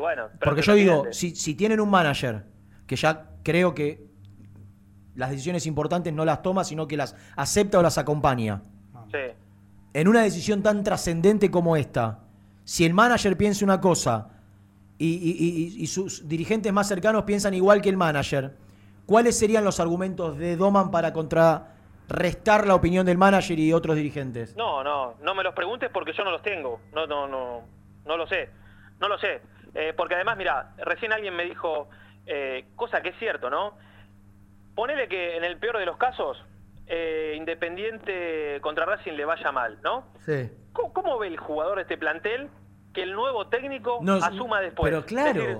Bueno, Porque yo digo, si, si tienen un manager que ya creo que las decisiones importantes no las toma, sino que las acepta o las acompaña. Sí. En una decisión tan trascendente como esta, si el manager piensa una cosa y, sus dirigentes más cercanos piensan igual que el manager, ¿cuáles serían los argumentos de Doman para contrarrestar la opinión del manager y otros dirigentes? No, no, no me los preguntes porque yo no los tengo. No, no, no, no lo sé. No lo sé. Eh, porque además, mira, recién alguien me dijo, eh, cosa que es cierto, ¿no? Ponele que en el peor de los casos, eh, Independiente contra Racing le vaya mal, ¿no? Sí. ¿Cómo, cómo ve el jugador de este plantel que el nuevo técnico No, asuma después? pero claro. Decir,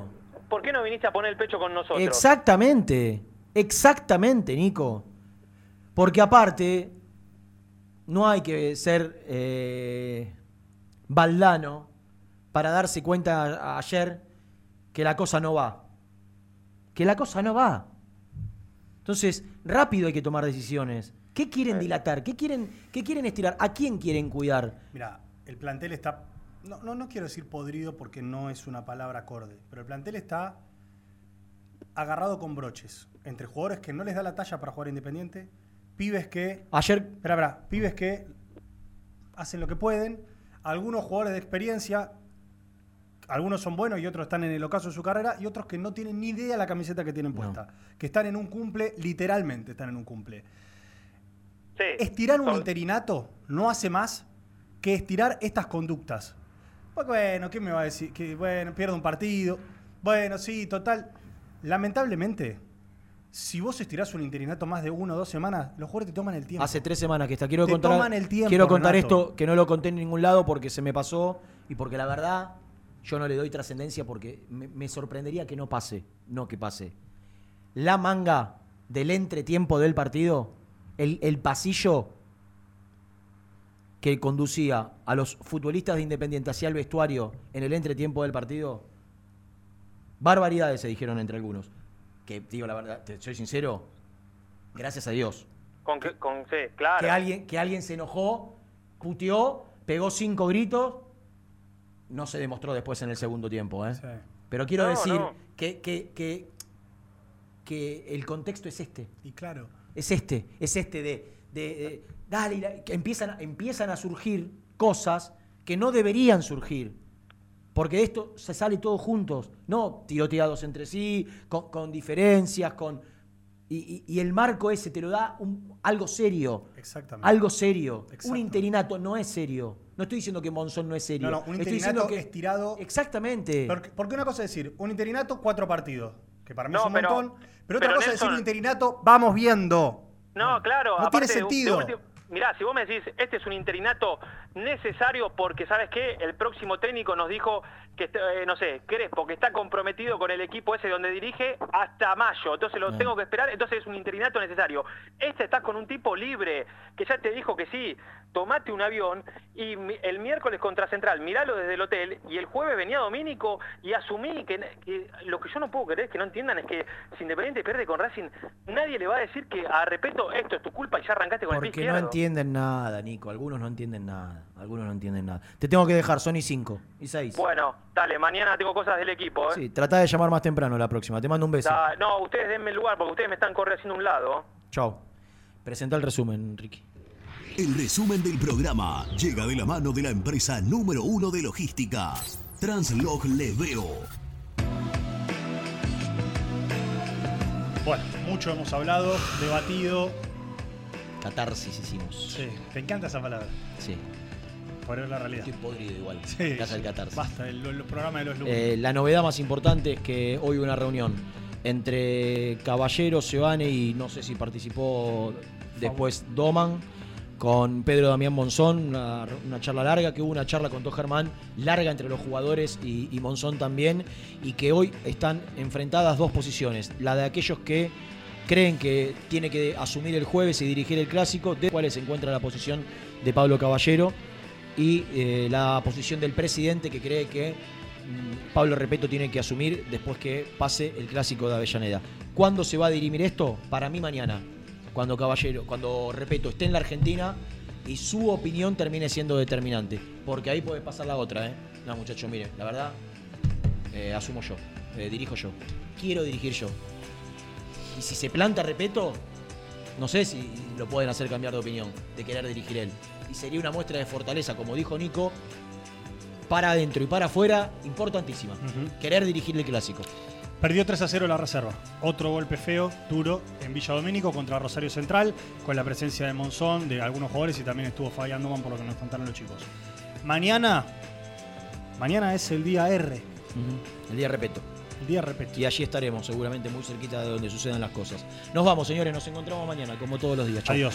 ¿Por qué no viniste a poner el pecho con nosotros? Exactamente, exactamente, Nico. Porque aparte, no hay que ser eh, baldano para darse cuenta ayer que la cosa no va. Que la cosa no va. Entonces, rápido hay que tomar decisiones. ¿Qué quieren dilatar? ¿Qué quieren, ¿Qué quieren estirar? ¿A quién quieren cuidar? Mira, el plantel está. No, no, no quiero decir podrido porque no es una palabra acorde, pero el plantel está agarrado con broches entre jugadores que no les da la talla para jugar independiente pibes que. Ayer. Espera, espera. Pibes que hacen lo que pueden. Algunos jugadores de experiencia. Algunos son buenos y otros están en el ocaso de su carrera. Y otros que no tienen ni idea la camiseta que tienen puesta. Que están en un cumple, literalmente están en un cumple. Estirar un interinato no hace más que estirar estas conductas. Pues bueno, ¿qué me va a decir? Que bueno, pierdo un partido. Bueno, sí, total. Lamentablemente, si vos estirás un interinato más de una o dos semanas, los jugadores te toman el tiempo. Hace tres semanas que está. Quiero Te contar, toman el tiempo, quiero contar Renato. esto que no lo conté en ningún lado porque se me pasó y porque la verdad yo no le doy trascendencia porque me, me sorprendería que no pase, no que pase. La manga del entretiempo del partido, el, el pasillo que conducía a los futbolistas de Independiente hacia el vestuario en el entretiempo del partido, barbaridades se dijeron entre algunos. Que digo la verdad, te soy sincero, gracias a Dios. Con, que- con, sí, claro. Que alguien, que alguien se enojó, puteó, pegó cinco gritos, no se demostró después en el segundo tiempo. ¿eh? Pero quiero No, decir no. Que, que, que, que el contexto es este. Y claro. Es este, es este de, de- de- dale, que empiezan, a- empiezan a surgir cosas que no deberían surgir. Porque de esto se sale todos juntos, no tiroteados entre sí, con, con diferencias, con. Y, y- y el marco ese te lo da un- algo serio. Exactamente. Algo serio. Un interinato no es serio. No estoy diciendo que Monzón no es serio. No, no, un Estoy interinato diciendo que. estirado. Exactamente. Porque, una cosa es decir, un interinato, cuatro partidos. Que para mí No, es un pero- montón. Pero otra pero cosa es decir un interinato, vamos viendo. No, claro. No aparte tiene sentido. de mirá, si vos me decís, este es un interinato necesario porque, ¿sabes qué? El próximo técnico nos dijo que, eh, no sé, Crespo, que está comprometido con el equipo ese donde dirige hasta mayo. Entonces lo Ah. tengo que esperar, entonces es un interinato necesario. Este estás con un tipo libre, que ya te dijo que sí, tomate un avión y el miércoles contra Central, miralo desde el hotel y el jueves venía Domínico y asumí que, que lo que yo no puedo creer, que no entiendan, es que si Independiente pierde con Racing, nadie le va a decir que a Repeto esto es tu culpa y ya arrancaste con el pie Porque no izquierdo. entienden nada, Nico. Algunos no entienden nada. Algunos no entienden nada. Te tengo que dejar, Sony 5 y 6. Bueno, dale, mañana tengo cosas del equipo, ¿eh? Sí, trata de llamar más temprano la próxima. Te mando un beso. Da- no, ustedes denme el lugar porque ustedes me están corriendo haciendo un lado. Chao. Presenta el resumen, Ricky. El resumen del programa llega de la mano de la empresa número uno de logística, Translog Leveo. Bueno, mucho hemos hablado, debatido. Catarsis hicimos. Sí, te encanta esa palabra. Sí. La realidad. Estoy podrido igual. Sí. Gracias al catarsis. Basta, el, el programa de los lunes. Eh, la novedad más importante es que hoy hubo una reunión entre Caballero, Sebane y no sé si participó después Doman con Pedro Damián Monzón, una, una charla larga, que hubo una charla con Tom Germán larga entre los jugadores y, y Monzón también, y que hoy están enfrentadas dos posiciones, la de aquellos que creen que tiene que asumir el jueves y dirigir el clásico, de cuales se encuentra la posición de Pablo Caballero, y eh, la posición del presidente que cree que mm, Pablo Repeto tiene que asumir después que pase el clásico de Avellaneda. ¿Cuándo se va a dirimir esto? Para mí mañana, cuando Caballero, cuando Repeto esté en la Argentina y su opinión termine siendo determinante, porque ahí puede pasar la otra, ¿eh? No, muchachos, mire, la verdad, eh, asumo yo, eh, dirijo yo, quiero dirigir yo. Y si se planta Repeto, no sé si lo pueden hacer cambiar de opinión, de querer dirigir él. Y sería una muestra de fortaleza, como dijo Nico, para adentro y para afuera, importantísima. Querer dirigir el clásico. Perdió 3 a 0 la reserva. Otro golpe feo, duro, en Villa Domínico contra Rosario Central, con la presencia de Monzón, de algunos jugadores y también estuvo Doman, por lo que nos contaron los chicos. Mañana, mañana es el día R. El día repeto. El día repeto. Y allí estaremos, seguramente muy cerquita de donde sucedan las cosas. Nos vamos, señores, nos encontramos mañana, como todos los días. Chau. Adiós.